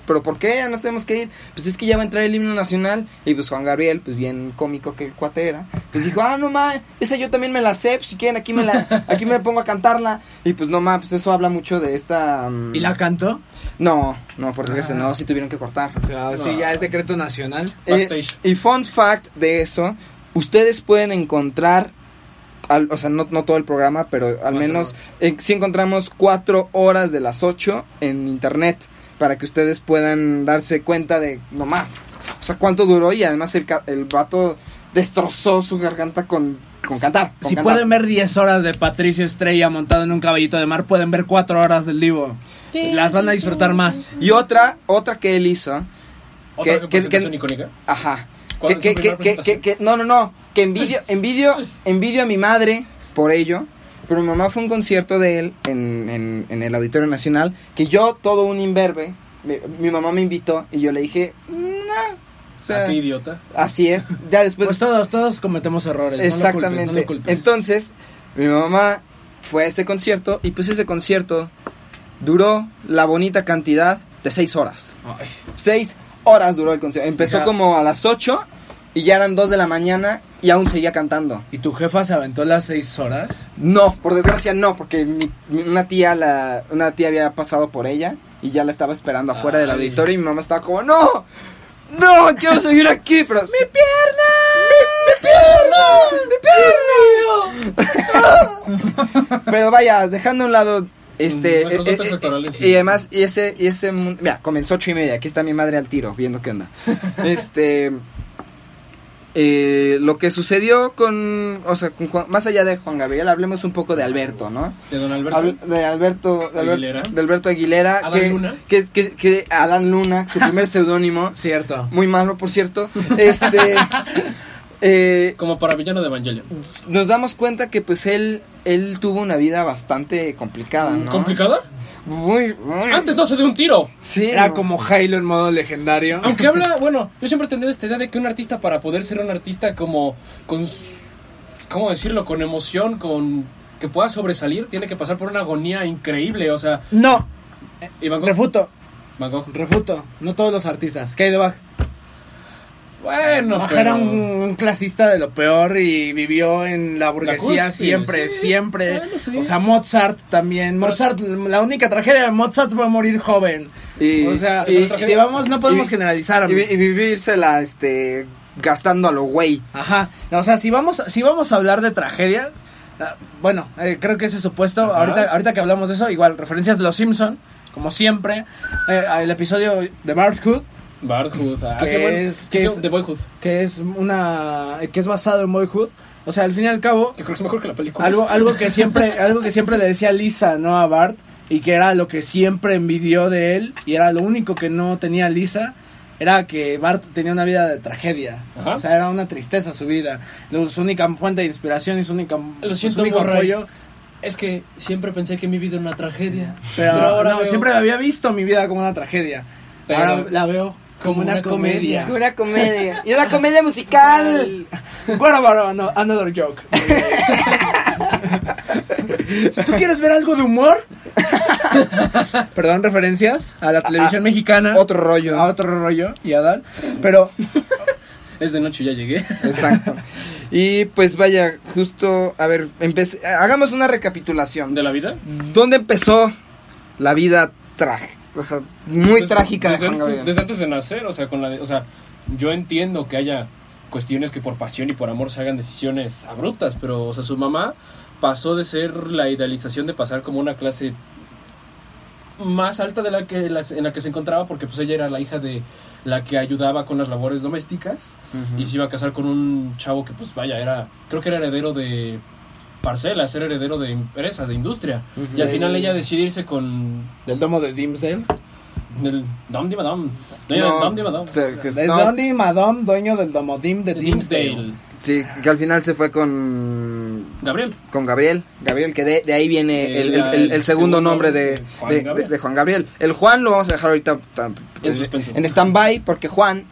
pero ¿por qué ya nos tenemos que ir? Pues es que ya va a entrar el himno nacional. Y pues Juan Gabriel, pues bien cómico que el cuate era, pues dijo, ah, no ma, esa yo también me la sé, pues si quieren aquí me la, aquí me pongo a cantarla. Y pues no ma, pues eso habla mucho de esta... mm, ¿Y la cantó? No, no, por desgracia, Ah. no, sí tuvieron que cortar. O sea, sí, ya es decreto nacional. Eh, y fun fact de eso, ustedes pueden encontrar, al- o sea, no, no todo el programa, pero al menos eh, sí encontramos cuatro horas de las ocho en internet para que ustedes puedan darse cuenta de, no más, o sea, cuánto duró y además el, ca- el vato destrozó su garganta con, con cantar. con Si cantar. pueden ver 10 horas de Patricio Estrella montado en un caballito de mar, pueden ver 4 horas del Divo. Las van a disfrutar más. Y otra, otra que él hizo, Otra que- que- que- icónica. Ajá. ¿Cuál Que, que, que, que, no, no, no. Que envidio, envidio, envidio a mi madre por ello. Pero mi mamá fue a un concierto de él en, en, en el Auditorio Nacional. Que yo, todo un imberbe, mi, mi mamá me invitó y yo le dije, no. O sea, ¿A qué idiota? así es. Ya después Pues todos, todos cometemos errores. no lo culpes, Exactamente. no lo. Entonces, mi mamá fue a ese concierto y pues ese concierto duró la bonita cantidad de seis horas. Ay, Seis horas duró el concierto. Empezó como a las 8 y ya eran 2 de la mañana y aún seguía cantando. ¿Y tu jefa se aventó las seis horas? No, por desgracia no, porque mi- mi- una tía la una tía había pasado por ella y ya la estaba esperando afuera del Ay. auditorio y mi mamá estaba como, "No, no, quiero seguir aquí, pero mi pierna, mi pierna, mi pierna." pero vaya, dejando a un lado este eh, eh, eh, sí. y además y ese y ese mira comenzó ocho y media aquí está mi madre al tiro viendo qué onda este eh, lo que sucedió con o sea con Juan- más allá de Juan Gabriel hablemos un poco de Alberto no De don Alberto. Habl- de Alberto de, Aguilera. de Alberto Aguilera Adán que, Luna. que, que, que Adán Luna su primer seudónimo Cierto. muy malo por cierto este eh, Como para villano de Evangelion. nos damos cuenta que pues él él tuvo una vida bastante complicada ¿no? ¿Complicada? muy, muy Antes no se dio un tiro. sí Era no. como Halo en modo legendario. Aunque habla, bueno, yo siempre he tenido esta idea de que un artista para poder ser un artista como con ¿cómo decirlo? con emoción, con que pueda sobresalir, tiene que pasar por una agonía increíble, o sea, No, y Van Gogh- refuto, Van Gogh. refuto. No todos los artistas. ¿Qué hay de Bach? Bueno, pero- era un, un clasista de lo peor y vivió en la burguesía cúspide, siempre, sí. siempre. Bueno, sí. O sea, Mozart también. Pero Mozart, la única tragedia de Mozart fue morir joven. Y- o sea, y- si vamos, no podemos y- generalizar. y, y vivírsela este gastando a lo güey Ajá. O sea, si vamos, si vamos a hablar de tragedias, ah, bueno, eh, creo que ese supuesto, Ajá. ahorita, ahorita que hablamos de eso, igual, referencias de los Simpson, como siempre, eh, el episodio de Bart Hood, Barthood, ah, Que qué es- que es- de Boyhood, que es una, que es basado en Boyhood. O sea, al fin y al cabo, que creo que es mejor que la película. algo, algo que siempre, algo que siempre le decía Lisa, ¿no? A Bart, y que era lo que siempre envidió de él, y era lo único que no tenía Lisa, era que Bart tenía una vida de tragedia. Ajá. O sea, era una tristeza su vida. Su única fuente de inspiración y su única Lo siento, su único apoyo. Es que siempre pensé que mi vida era una tragedia. Pero, ahora no, veo- siempre había visto mi vida como una tragedia. Pero- ahora la veo como, una, comedia. una comedia. Y una comedia musical. Bueno, bueno, no, another joke. si tú quieres ver algo de humor, perdón, referencias a la televisión mexicana, otro rollo. A otro rollo y a Dan, pero Es de noche, ya llegué. exacto. Y pues vaya justo a ver empecé, hagamos una recapitulación. ¿De la vida? dónde empezó la vida trágica o sea muy trágica de desde Juan Gabriel. desde antes de nacer, o sea, con la de- o sea, yo entiendo que haya cuestiones que por pasión y por amor se hagan decisiones abruptas, pero, o sea, su mamá pasó de ser la idealización de pasar como una clase más alta de la que las- en la que se encontraba, porque pues ella era la hija de la que ayudaba con las labores domésticas y se iba a casar con un chavo que pues vaya, era, creo que era heredero de parcelas, era heredero de empresas, de industria. Y al final ella decidirse con del domo de Dimsdale. el Dom di Madame. Dueño No, del Dom di Madame. se- que Es Donny Madame, dueño del domodim de De Dimsdale. Dimsdale. sí que al final se fue con Gabriel. con Gabriel Gabriel que de, de ahí viene El- el, el- el- el el segundo segundo nombre de, Juan de- Gabriel. de- de Juan Gabriel el Juan lo vamos a dejar ahorita tan- En en stand-by porque Juan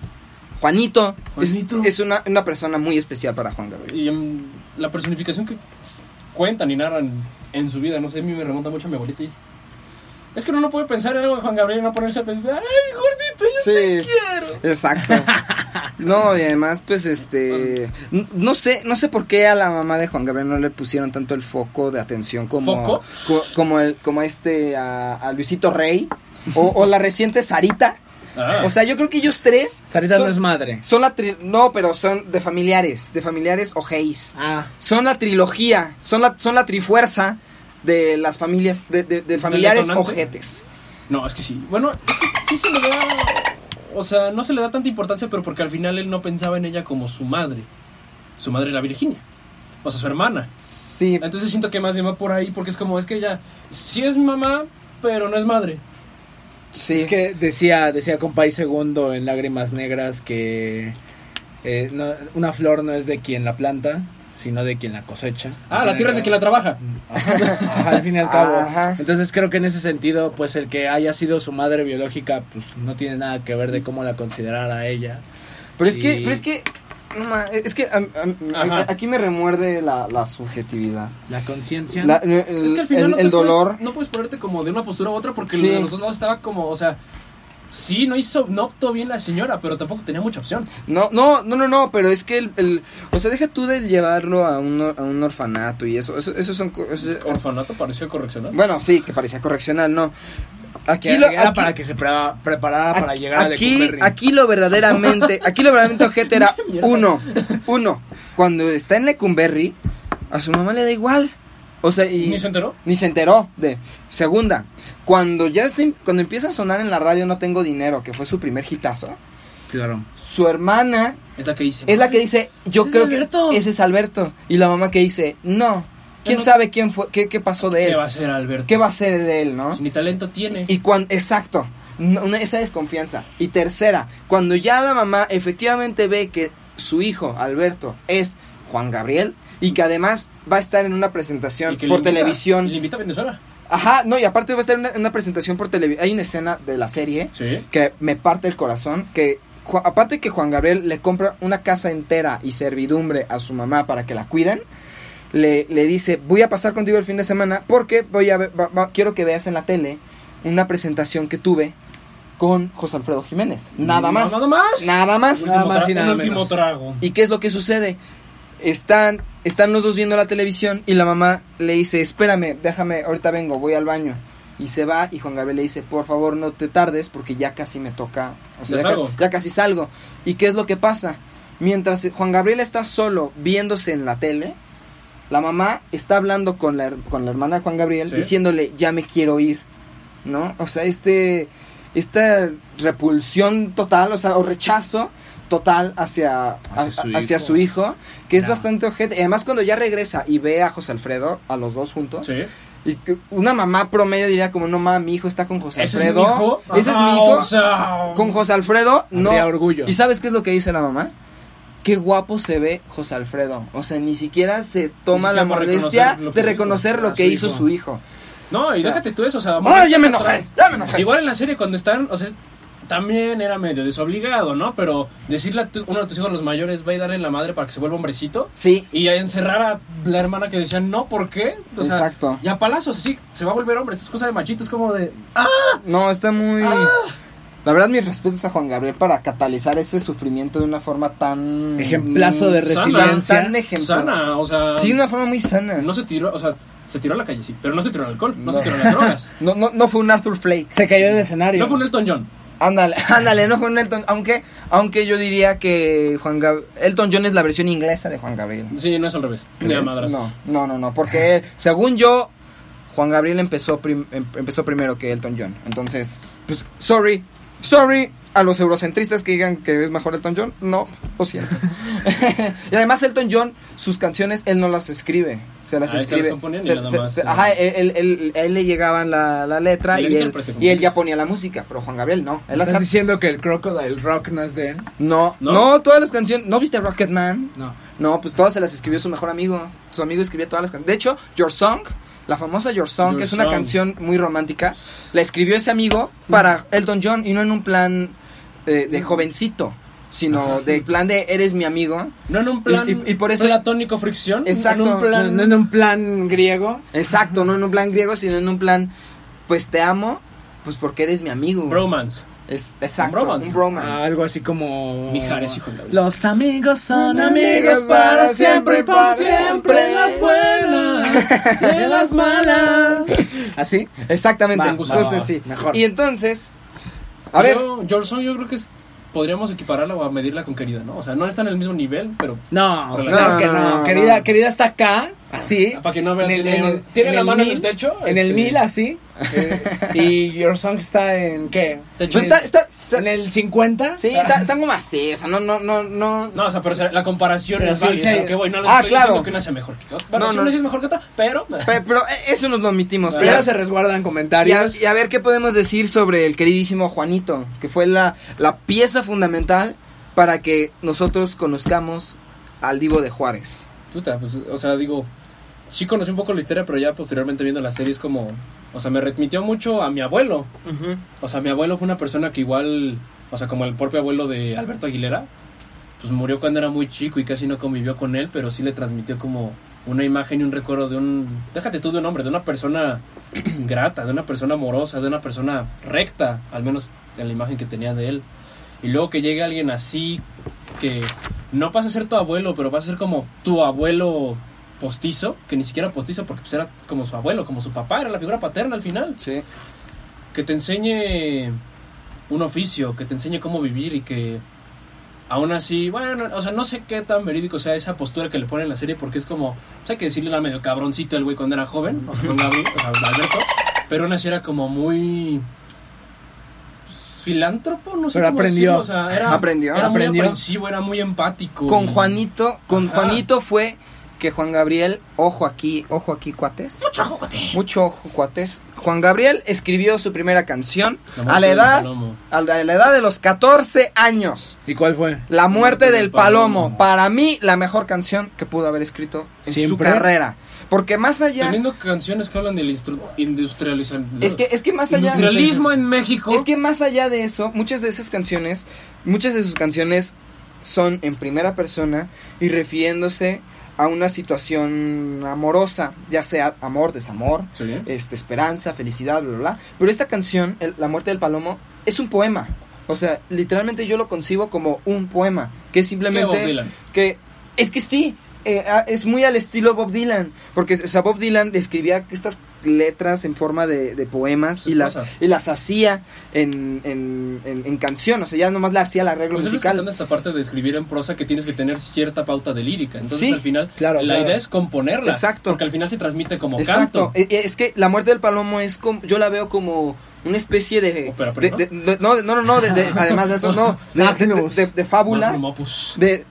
Juanito, es- Juanito. Es, una, una persona muy especial para Juan Gabriel. Y em, la personificación que s- cuentan y narran en su vida, no sé, a mí me remonta mucho a mi abuelita. y es, es que uno no puede pensar en algo de Juan Gabriel y no ponerse a pensar, ¡ay, gordito, yo Sí, quiero! exacto. No, y además, pues, este, no sé, no sé por qué a la mamá de Juan Gabriel no le pusieron tanto el foco de atención como, ¿Foco? co- como el, como este a, a Luisito Rey o, o la reciente Sarita. Ah, O sea, yo creo que ellos tres Sarita son, no es madre. son la tri- no, pero son de familiares, de familiares ojeis. Ah, Son la trilogía, son la, son la trifuerza de las familias, de, de- de familiares ojetes. no, es que sí. Bueno, es que sí se le da. O sea, no se le da tanta importancia, pero porque al final él no pensaba en ella como su madre. Su madre era Virginia. O sea, su hermana. Sí, Entonces siento que más bien va por ahí, porque es como, es que ella sí es mamá, pero no es madre. Sí. Es que decía, decía Compay Segundo en Lágrimas Negras que eh, no- una flor no es de quien la planta, sino de quien la cosecha. Ah, la tierra es de quien la trabaja. Ajá, ajá, al fin y al cabo. Ajá. Entonces creo que en ese sentido, pues el que haya sido su madre biológica, pues no tiene nada que ver de cómo la considerara ella. Pero es que, pero es que, no ma- es que a- aquí me remuerde la, la subjetividad. La conciencia. La- el, Es que al final el- no, el dolor. Puedes, no puedes ponerte como de una postura u otra porque Sí. de los dos lados estaba como, o sea, sí, no hizo, no optó bien la señora, pero tampoco tenía mucha opción. No, no, no, no, no, pero es que el, el- o sea, deja tú de llevarlo a un, a un orfanato y eso, eso, eso son, eso- Orfanato pareció correccional. bueno, sí, que parecía correccional, no. Aquí que lo, era aquí- para que se pre- preparara para aquí- llegar a aquí, aquí lo verdaderamente, aquí lo verdaderamente ojete era uno, uno, cuando está en Lecumberri, a su mamá le da igual, o sea, y ¿Ni se enteró? ni se enteró de. Segunda, cuando ya se, cuando empieza a sonar en la radio No tengo dinero, que fue su primer hitazo, Claro. su hermana Es la que dice. es la que dice, yo creo Alberto. que ese es Alberto. Y la mamá que dice, no, ¿quién no- sabe quién fue, qué, qué pasó de ¿Qué él? va a hacer Alberto? ¿Qué va a ser de él, no? Ni talento tiene. Y cuando, exacto, una- esa desconfianza. Y tercera, cuando ya la mamá efectivamente ve que su hijo, Alberto, es Juan Gabriel y que además va a estar en una presentación por invita- televisión. Le invita a Venezuela. Ajá, no, y aparte va a estar en una, en una presentación por televisión. Hay una escena de la serie Sí. que me parte el corazón, que aparte que Juan Gabriel le compra una casa entera y servidumbre a su mamá para que la cuiden, le, le dice, voy a pasar contigo el fin de semana porque voy a ver- va- va- quiero que veas en la tele una presentación que tuve con José Alfredo Jiménez. Nada más. Nada más. Nada más. Nada más y nada menos. trago. ¿Y qué es lo que sucede? Están, están los dos viendo la televisión y la mamá le dice, espérame, déjame, ahorita vengo, voy al baño. Y se va y Juan Gabriel le dice, por favor no te tardes porque ya casi me toca, o sea, Ya ya, ca- salgo. ya casi salgo. ¿Y qué es lo que pasa? Mientras Juan Gabriel está solo viéndose en la tele, la mamá está hablando con la, con la hermana de Juan Gabriel Sí. diciéndole, ya me quiero ir, ¿no? O sea, este, esta repulsión total, o sea, o rechazo total hacia, Hacia su a- hacia hijo. su hijo, que es bastante ojete. Y además cuando ya regresa y ve a José Alfredo, a los dos juntos, Sí. y una mamá promedio diría como, no mames, mi hijo está con José ¿Ese es Alfredo. mi hijo? Ese es mi hijo. o sea, Con José Alfredo, no. Orgullo. ¿Y sabes qué es lo que dice la mamá? Qué guapo se ve José Alfredo. O sea, ni siquiera se toma la reconocer lo de reconocer hizo lo a que su hizo hijo. su hijo. No, y O sea, déjate tú eso, o sea, ¡Ah, ya me enojé! atrás. ¡Ya me enojé! Igual en la serie cuando están, o sea, también era medio desobligado, ¿no? Pero decirle a tu- uno de tus hijos los mayores, va y darle la madre para que se vuelva hombrecito. Sí, Y a encerrar a la hermana que decía, no, ¿por qué? O sea, exacto. Y a palazos, sí, se va a volver hombre. Esto es cosa de machitos, como de. ¡Ah! No, está muy... La verdad, mis respetos a Juan Gabriel para catalizar ese sufrimiento de una forma tan... Ejemplazo de Sana, resiliencia. Tan ejemplar. Sana, o sea. Sí, de una forma muy sana. No se tiró, o sea, se tiró a la calle, sí, pero no se tiró al alcohol, no, No. se tiró a las drogas. No, no, no fue un Arthur Flake. Se cayó del escenario. No fue un Elton John. Ándale, ándale, no fue un Elton. Aunque, aunque yo diría que Juan Gab- Elton John es la versión inglesa de Juan Gabriel. Sí, no es al revés. Ni a madrazos. No, no, no, no, porque según yo, Juan Gabriel empezó, prim- em- empezó primero que Elton John. Entonces, pues, sorry, sorry a los eurocentristas que digan que es mejor Elton John. No, lo siento. y además Elton John, sus canciones, él no las escribe, se las Ah, se escribe. las componía y Se- nada se- más, se- sí. ajá, él, él- él- a él le llegaban la, la letra Y y, él, y ya ponía la música, pero Juan Gabriel no. Él las ¿Estás diciendo que el Crocodile Rock no es de él? no, ¿No? no, todas las canciones. ¿No viste Rocketman? No. No, pues todas se las escribió su mejor amigo. Su amigo escribía todas las canciones. De hecho, Your Song, la famosa Your Song, Your que es una Song. canción muy romántica, la escribió ese amigo para Elton John y no en un plan eh, de jovencito, sino de plan de eres mi amigo. No en un plan Y- y- y por eso- platónico fricción. Exacto. En un plan. No, no en un plan griego. Exacto, no en un plan griego, sino en un plan, pues te amo, pues porque eres mi amigo. Bromance. Es, exacto, Un bromance. un bromance. Ah, algo así como. Mijares, hijo de- Los amigos son amigos para siempre y por siempre. las buenas, de las malas. ¿Así? Exactamente, Va, justo va, va, así. mejor. Y entonces, a ver, Yo, yo creo que es- podríamos equipararla o a medirla con querida, ¿no? O sea, no está en el mismo nivel, pero No, No, claro que no, no. no, Querida, no. querida está acá, así. para que no vean, En el- tiene, en el- tiene en la el mano en mil, el techo. En el este, mil, así. Y Your Song está en qué? pues está, está, está- ¿En el 50? Sí, está, está como así, o sea, no, no, no, no. No, o sea, pero la comparación Pero es sí, válida. sí. que voy, no les Ah, estoy claro. diciendo que una sea mejor que otra. Bueno, No, no. es mejor que otra, pero. Pe- Pero eh, eso nos lo omitimos. Vale. Y a- Ellos se resguardan Y a, comentarios. y a ver qué podemos decir sobre el queridísimo Juanito, que fue la, la pieza fundamental para que nosotros conozcamos al Divo de Juárez. Puta, pues, o sea, digo, sí conocí un poco la historia, pero ya posteriormente viendo la serie es como, o sea, me remitió mucho a mi abuelo. O sea, mi abuelo fue una persona que igual, o sea, como el propio abuelo de Alberto Aguilera, pues murió cuando era muy chico y casi no convivió con él, pero sí le transmitió como una imagen y un recuerdo de un, déjate tú de un hombre, de una persona grata, de una persona amorosa, de una persona recta, al menos en la imagen que tenía de él. Y luego que llegue alguien así, que no pasa a ser tu abuelo, pero pasa a ser como tu abuelo postizo, que ni siquiera postizo porque pues era como su abuelo, como su papá, era la figura paterna al final Sí. que te enseñe un oficio, que te enseñe cómo vivir y que aún así, bueno, o sea, no sé qué tan verídico sea esa postura que le ponen en la serie porque es como, o sea, hay que decirle era medio cabroncito el güey cuando era joven, o sea, con Gabriel, o sea, Alberto, pero aún así era como muy pues, filántropo, no sé Pero cómo aprendió. decirlo, o sea, era, Aprendió. era muy aprensivo, era muy empático. Con Juanito, con Ajá. Juanito fue que Juan Gabriel, ojo aquí, ojo aquí, cuates. Mucho juguete. Mucho ojo, cuates. Juan Gabriel escribió su primera canción La a la edad palomo. a la, a la edad de los 14 años. ¿Y cuál fue? La muerte del palomo. Palomo. Para mí, la mejor canción que pudo haber escrito en su carrera. Porque más allá. Teniendo canciones que hablan del instru- industrialización. Es que, es que más allá. Industrialismo en México. Es que más allá de eso, muchas de esas canciones, muchas de sus canciones son en primera persona y refiriéndose a una situación amorosa, ya sea amor, desamor, Sí. este, esperanza, felicidad, bla, bla, bla. Pero esta canción, el- La muerte del palomo, es un poema. O sea, literalmente yo lo concibo como un poema, que es ¿Qué simplemente Bob Dylan? que es que sí eh, ah, es muy al estilo Bob Dylan porque o sea Bob Dylan escribía estas letras en forma de, de poemas y las y las hacía en, en, en, en canción o sea ya nomás le hacía el arreglo Pues musical esta parte de escribir en prosa que tienes que tener cierta pauta de lírica. Entonces Sí, al final claro, la claro. idea es componerla. Exacto. Porque al final se transmite como Exacto, canto. Eh, eh, es que la muerte del palomo es como, yo la veo como una especie de, de- de- de- no, no, no, no, de- de- además de eso, no, de, fábula,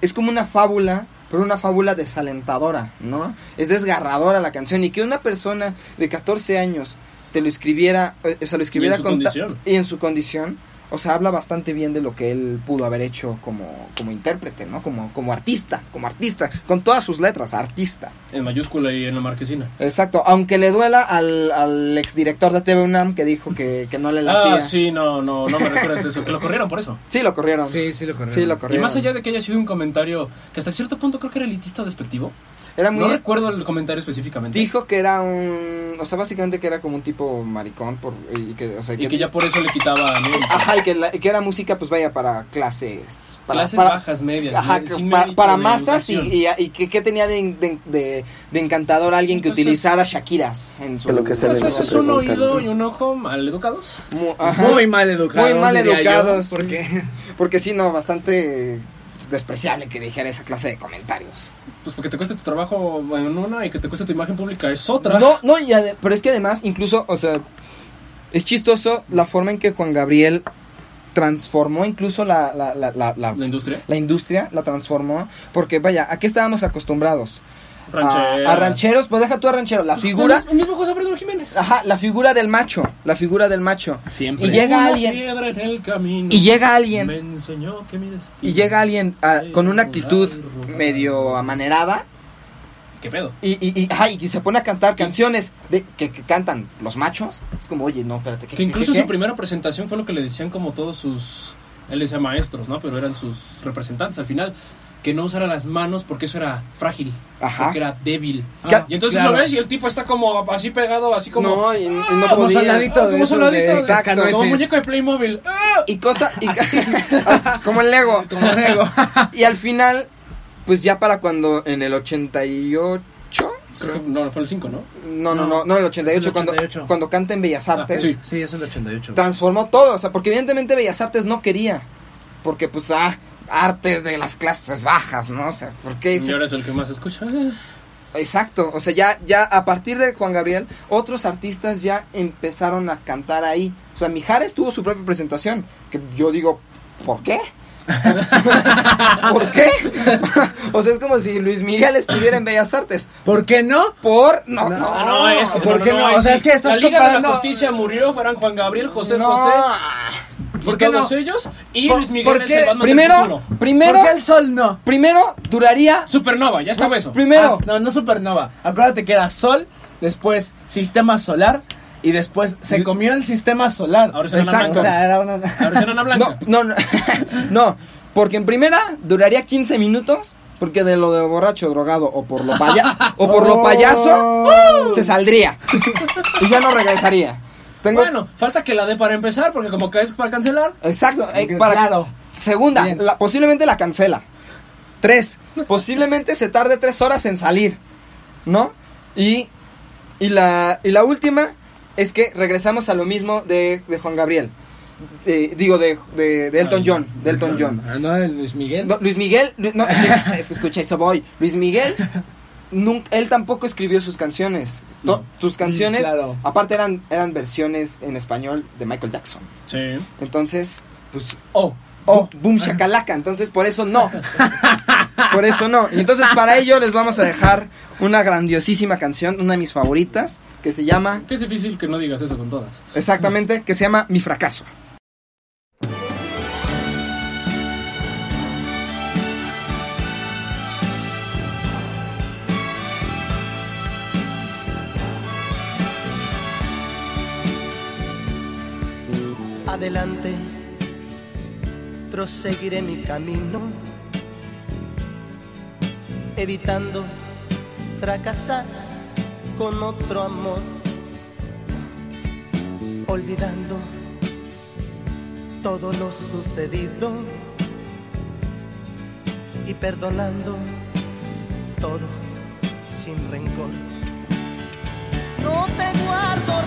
es como una fábula, pero una fábula desalentadora, ¿no? Es desgarradora la canción y que una persona de 14 años te lo escribiera, eh, o sea, lo escribiera su con condición. y en su condición, o sea, habla bastante bien de lo que él pudo haber hecho como, como intérprete, ¿no? Como, como artista, como artista, con todas sus letras, artista. En mayúscula y en la marquesina. Exacto, aunque le duela al, al exdirector de TV UNAM que dijo que, que no le latía. Ah, sí, no, no, no me recuerdas eso. Que lo corrieron por eso. Sí, lo corrieron. Sí, sí lo corrieron. Sí, lo Y corrieron. más allá de que haya sido un comentario que hasta cierto punto creo que era elitista o despectivo. Era muy... No recuerdo el comentario específicamente. Dijo que era un... O sea, básicamente que era como un tipo maricón. Por, y que, o sea, y que ya por eso le quitaba. Ajá, y que, la- y que era música, pues vaya, para clases... Para, Clases para, bajas, medias. Ajá, me- que sin pa- mérito para masas y, educación. y, y que, que tenía de, de, de- de encantador alguien que Entonces- utilizara Shakiras en su... Lo que se Pues eso no es un oído y un ojo mal educados. Muy mal educados. Muy mal diría yo, educados. porque Porque sí, no, bastante despreciable que dijera esa clase de comentarios. Pues porque te cueste tu trabajo en una y que te cueste tu imagen pública es otra. No, no, y pero es que además, incluso, o sea, es chistoso la forma en que Juan Gabriel transformó incluso la, la, la, la, la- La industria. la industria, la transformó, porque vaya, ¿a qué estábamos acostumbrados? A, Rancheras. a rancheros, pues deja tú a ranchero, la figura, El mismo José Alfredo Jiménez. ajá, la figura del macho, la figura del macho. siempre. Y llega Una alguien, piedra en el camino. y llega alguien, Me enseñó que mi destino. y llega alguien ah, con una actitud medio amanerada, ¿Qué pedo? Y, y, y, ajá, y se pone a cantar canciones de, que, que cantan los machos. Es como, oye, no, espérate. ¿qué, Que incluso qué, su qué? primera presentación fue lo que le decían como todos sus... Él decía maestros, ¿no? Pero eran sus representantes al final. Que no usara las manos porque eso era frágil. Ajá. Porque era débil. Ah, Y entonces claro. lo ves y el tipo está como así pegado, así como... No, y, y no Como soldadito Ah, como soldadito Exacto. Como muñeco de Playmobil. ¡Ah! Y cosa. Y, así, como el Lego. Como Lego. Y al final, pues ya para cuando en el 88. Creo que- no, fue el 5, ¿no? No, no, No, no, no, el 88, es el cuando, 88. cuando canta en Bellas Artes. Ah, sí. Sí, es el 88. Transformó todo. O sea, porque evidentemente Bellas Artes no quería. Porque, pues, ah, arte de las clases bajas, ¿no? O sea, porque Y ahora es el que más escucha. Exacto, o sea, ya, ya a partir de Juan Gabriel, otros artistas ya empezaron a cantar ahí. O sea, Mijares tuvo su propia presentación, que yo digo, ¿por qué? ¿Por qué? o sea, es como si Luis Miguel estuviera en Bellas Artes. ¿Por qué no? Por... No, No. no, no, es que ¿por qué no? O sea, es que estás La Liga de comparando- la Justicia murió, fueran Juan Gabriel, José no. José, ¿Por y qué todos no? ellos, y ¿Por- Luis Miguel por es qué? el Batman del Primero, futuro. primero, ¿Por qué el sol no? primero duraría... Supernova, ya estaba eso. Primero, Ah, no, no supernova. Acuérdate que era sol, después sistema solar y después se comió el sistema solar. Ahora es Exacto. O blanca. sea, era una... Ahora es enana blanca. no, no, no, no, Porque en primera duraría 15 minutos. Porque de lo de borracho, drogado o por lo, paya o por lo payaso se saldría. Y ya no regresaría. Tengo, Bueno, falta que la dé para empezar, porque como que es para cancelar. Exacto. eh, para, Claro. Segunda, la- posiblemente la cancela. Tres, posiblemente se tarde tres horas en salir, ¿no? Y, y, la, y la última es que regresamos a lo mismo de, de Juan Gabriel. Digo, de, de, de Elton John. De Elton John. Ah, No, Luis Miguel. No, Luis Miguel, no, es que, es escucha, eso voy. Luis Miguel, nunca, él tampoco escribió sus canciones. Tus canciones, claro. aparte eran, eran versiones en español de Michael Jackson. Sí. Entonces, pues Oh, Oh, boom shakalaka, entonces por eso no. Por eso no. Y entonces para ello les vamos a dejar una grandiosísima canción, una de mis favoritas, que se llama, que es difícil que no digas eso con todas. exactamente, que se llama Mi fracaso. Adelante, proseguiré mi camino, evitando fracasar con otro amor, olvidando todo lo sucedido y perdonando todo sin rencor. No te guardo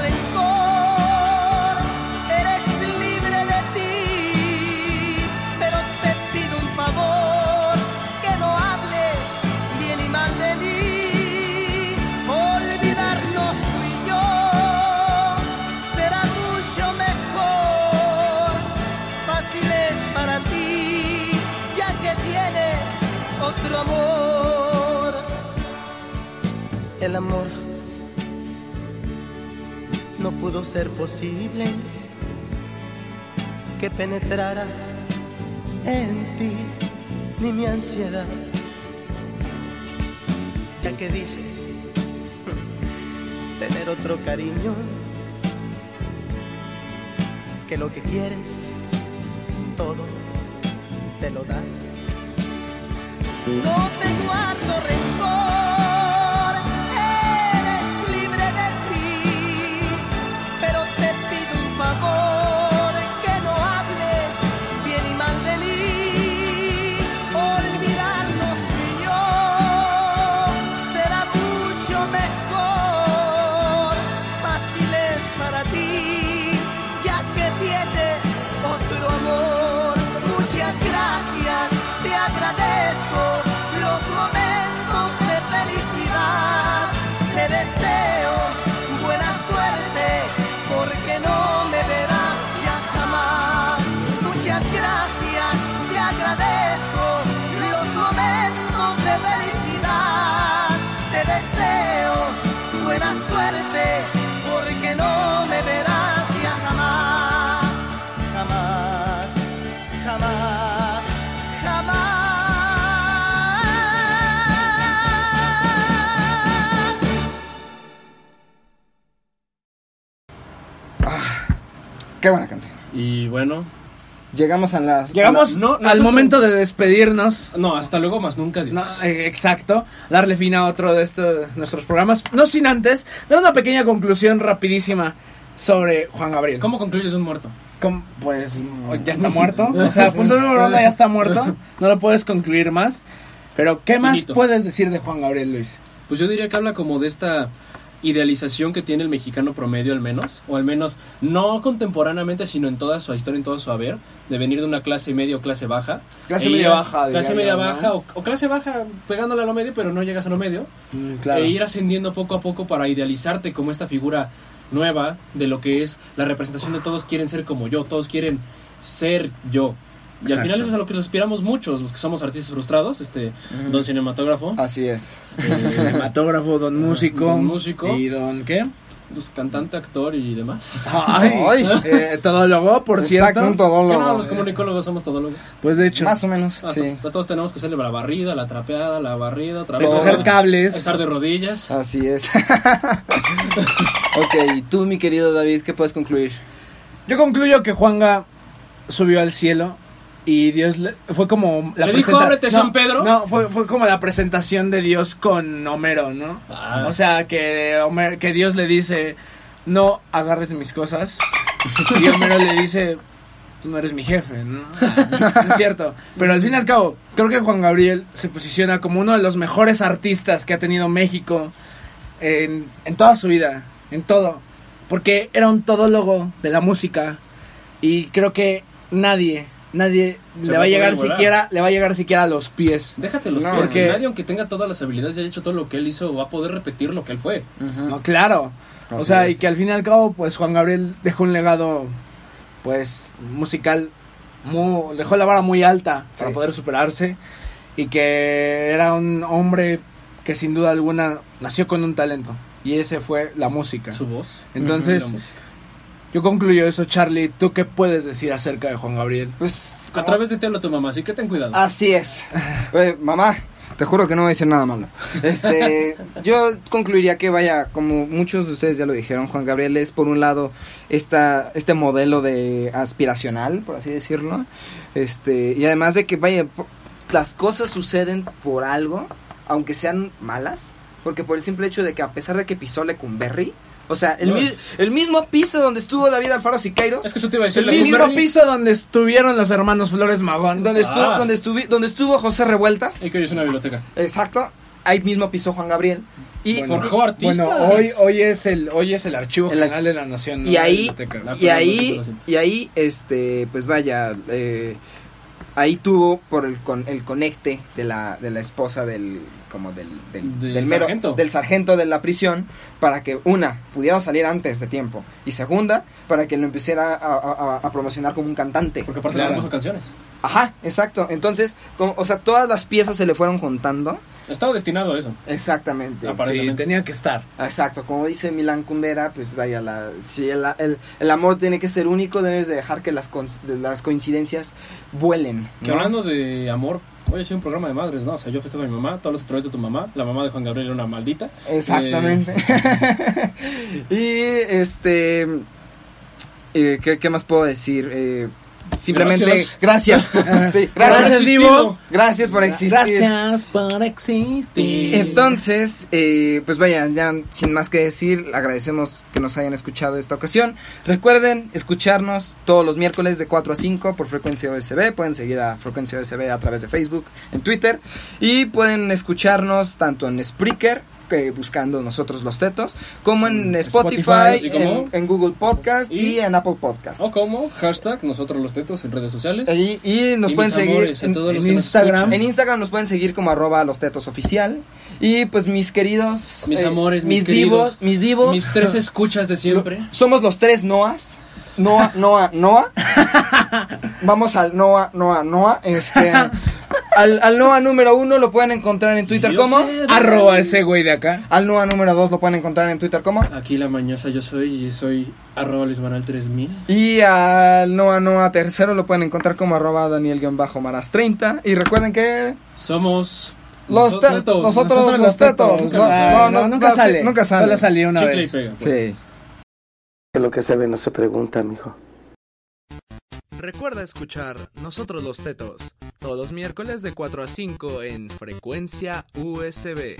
El amor no pudo ser posible que penetrara en ti ni mi ansiedad, ya que dices tener otro cariño, que lo que quieres todo te lo da. No te guardo Qué buena canción. Y bueno, Llegamos a las... Llegamos No, al momento de despedirnos. no, hasta luego más nunca, Dios. No, eh, exacto, darle fin a otro de estos nuestros programas. No sin antes dar una pequeña conclusión rapidísima sobre Juan Gabriel. ¿Cómo concluyes un muerto? ¿Cómo? Pues ya está muerto. O sea, punto número uno ya está muerto. No lo puedes concluir más. Pero, ¿qué más Finito. puedes decir de Juan Gabriel, Luis? Pues yo diría que habla como de esta idealización que tiene el mexicano promedio al menos, o al menos no contemporáneamente, sino en toda su historia, en todo su haber, de venir de una clase media o clase baja. Clase E media a- baja, Clase media baja o, o clase baja pegándole a lo medio, pero no llegas a lo medio. Mm, claro. E ir ascendiendo poco a poco para idealizarte como esta figura nueva de lo que es la representación de todos quieren ser como yo, todos quieren ser yo. Y al final eso es a lo que aspiramos muchos, los que somos artistas frustrados, este, don cinematógrafo, Así es. eh, Cinematógrafo, don músico. Don músico. ¿Y don qué? pues, cantante, actor y demás. Ay, Ay. eh, todólogo, por Exacto, un cierto. todólogo. Que no, los comunicólogos somos todólogos. Pues de hecho, Más o menos, Ah, sí. to- Todos tenemos que hacerle la barrida, la trapeada, la barrida, vez. coger cables. Estar de rodillas. Así es. ok, y tú, mi querido David, ¿qué puedes concluir? Yo concluyo que Juanga subió al cielo y Dios le- fue como la Le dijo, presenta- "Ábrete, no, San Pedro". No, fue, fue como la presentación de Dios con Homero, ¿no? Ah. O sea, que, Homer- que Dios le dice, no agarres mis cosas. Y Homero le dice, tú no eres mi jefe, ¿no? Ah, es cierto. Pero al fin y al cabo, creo que Juan Gabriel se posiciona como uno de los mejores artistas que ha tenido México en, en toda su vida, en todo. Porque era un todólogo de la música y creo que nadie, nadie Se le va va a llegar volar. siquiera, le va a llegar siquiera a los pies. Déjate los No, pies. porque- Nadie, aunque tenga todas las habilidades y haya hecho todo lo que él hizo, va a poder repetir lo que él fue. No, claro. o sea, es. y que al fin y al cabo, pues Juan Gabriel dejó un legado, pues, musical, muy, dejó la vara muy alta para poder superarse. Y que era un hombre que sin duda alguna nació con un talento. Y ese fue la música. Su voz. Entonces, La música. Yo concluyo eso, Charlie. ¿Tú qué puedes decir acerca de Juan Gabriel? Pues A través de ti habla tu mamá, así que ten cuidado. Así es. Mamá, te juro que no voy a decir nada malo. Este, yo concluiría que vaya, como muchos de ustedes ya lo dijeron, Juan Gabriel es por un lado esta, este modelo de aspiracional, por así decirlo. Este, y además de que vaya, las cosas suceden por algo, aunque sean malas, porque por el simple hecho de que a pesar de que pisó Lecumberri, o sea, el, mi- el mismo piso donde estuvo David Alfaro Siqueiros, Es que eso te iba a decir El mismo piso donde estuvieron los hermanos Flores Magón. donde estuvo, Ah. donde estuvi- donde estuvo José Revueltas. Y que hoy es una biblioteca. Exacto. Ahí mismo pisó Juan Gabriel. Y, Bueno, Forjó artistas. Bueno, hoy, hoy es el, hoy es el archivo En la- general de la nación. ¿no? y La ahí, biblioteca. Ah, y ahí, y ahí, este, pues vaya, eh, ahí tuvo por el con el conecte de la, de la esposa del, como del, del, Del del mero- sargento. del sargento de la prisión, para que una, pudiera salir antes de tiempo, y segunda, para que lo empezara a, a- a- a promocionar como un cantante. Porque aparte Claro. canciones. Ajá, exacto. Entonces, como- o sea, todas las piezas se le fueron juntando. Estaba destinado a eso. Exactamente. Sí, tenía que estar. Exacto, como dice Milan Kundera, pues vaya, la, si el, el, el amor tiene que ser único, debes de dejar que las, de las coincidencias vuelen. Que ¿no? hablando de amor, hoy soy un programa de madres, ¿no? O sea, yo festejo a mi mamá, todos a través de tu mamá. La mamá de Juan Gabriel era una maldita. Exactamente. y este... eh, ¿qué, qué más puedo decir? Eh, simplemente, gracias. sí, gracias, Gracias, Divo. Gracias por existir. Gracias por existir. Entonces, eh, pues vaya, ya sin más que decir, agradecemos que nos hayan escuchado esta ocasión. Recuerden escucharnos todos los miércoles de 4 a 5 por Frecuencia OSB. Pueden seguir a Frecuencia OSB a través de Facebook, en Twitter. Y pueden escucharnos tanto en Spreaker, buscando nosotros los tetos, como en Spotify, en, en Google Podcast y, ¿Y? en Apple Podcast. O como hashtag nosotros los tetos en redes sociales. Y, y nos Y pueden seguir en- Instagram. en Instagram nos pueden seguir como arroba los tetos oficial. Y pues mis queridos. Mis eh, amores, mis, mis divos, queridos, mis divos. Mis tres escuchas de siempre. Somos los tres Noas. Noah, Noah, Noah. Vamos al Noah, Noah, Noah. Este. Al, al Noah número uno lo pueden encontrar en Twitter Yo como. sé Arroba ese güey de acá. Al Noah número dos lo pueden encontrar en Twitter como. Aquí la mañosa yo soy y soy arroba Luis Manuel 3000. Y al Noah Noah tercero lo pueden encontrar como arroba Daniel-Maras 30. Y recuerden que. Somos Los te- tetos. nosotros los tetos. Nunca No, no, no, no, nunca sale. nunca sale. Solo salió una Chicle y vez. pega. pues. Sí. Lo que se ve no se pregunta, mijo. Recuerda escuchar Nosotros los Tetos todos miércoles de 4 a 5 en Frecuencia USB.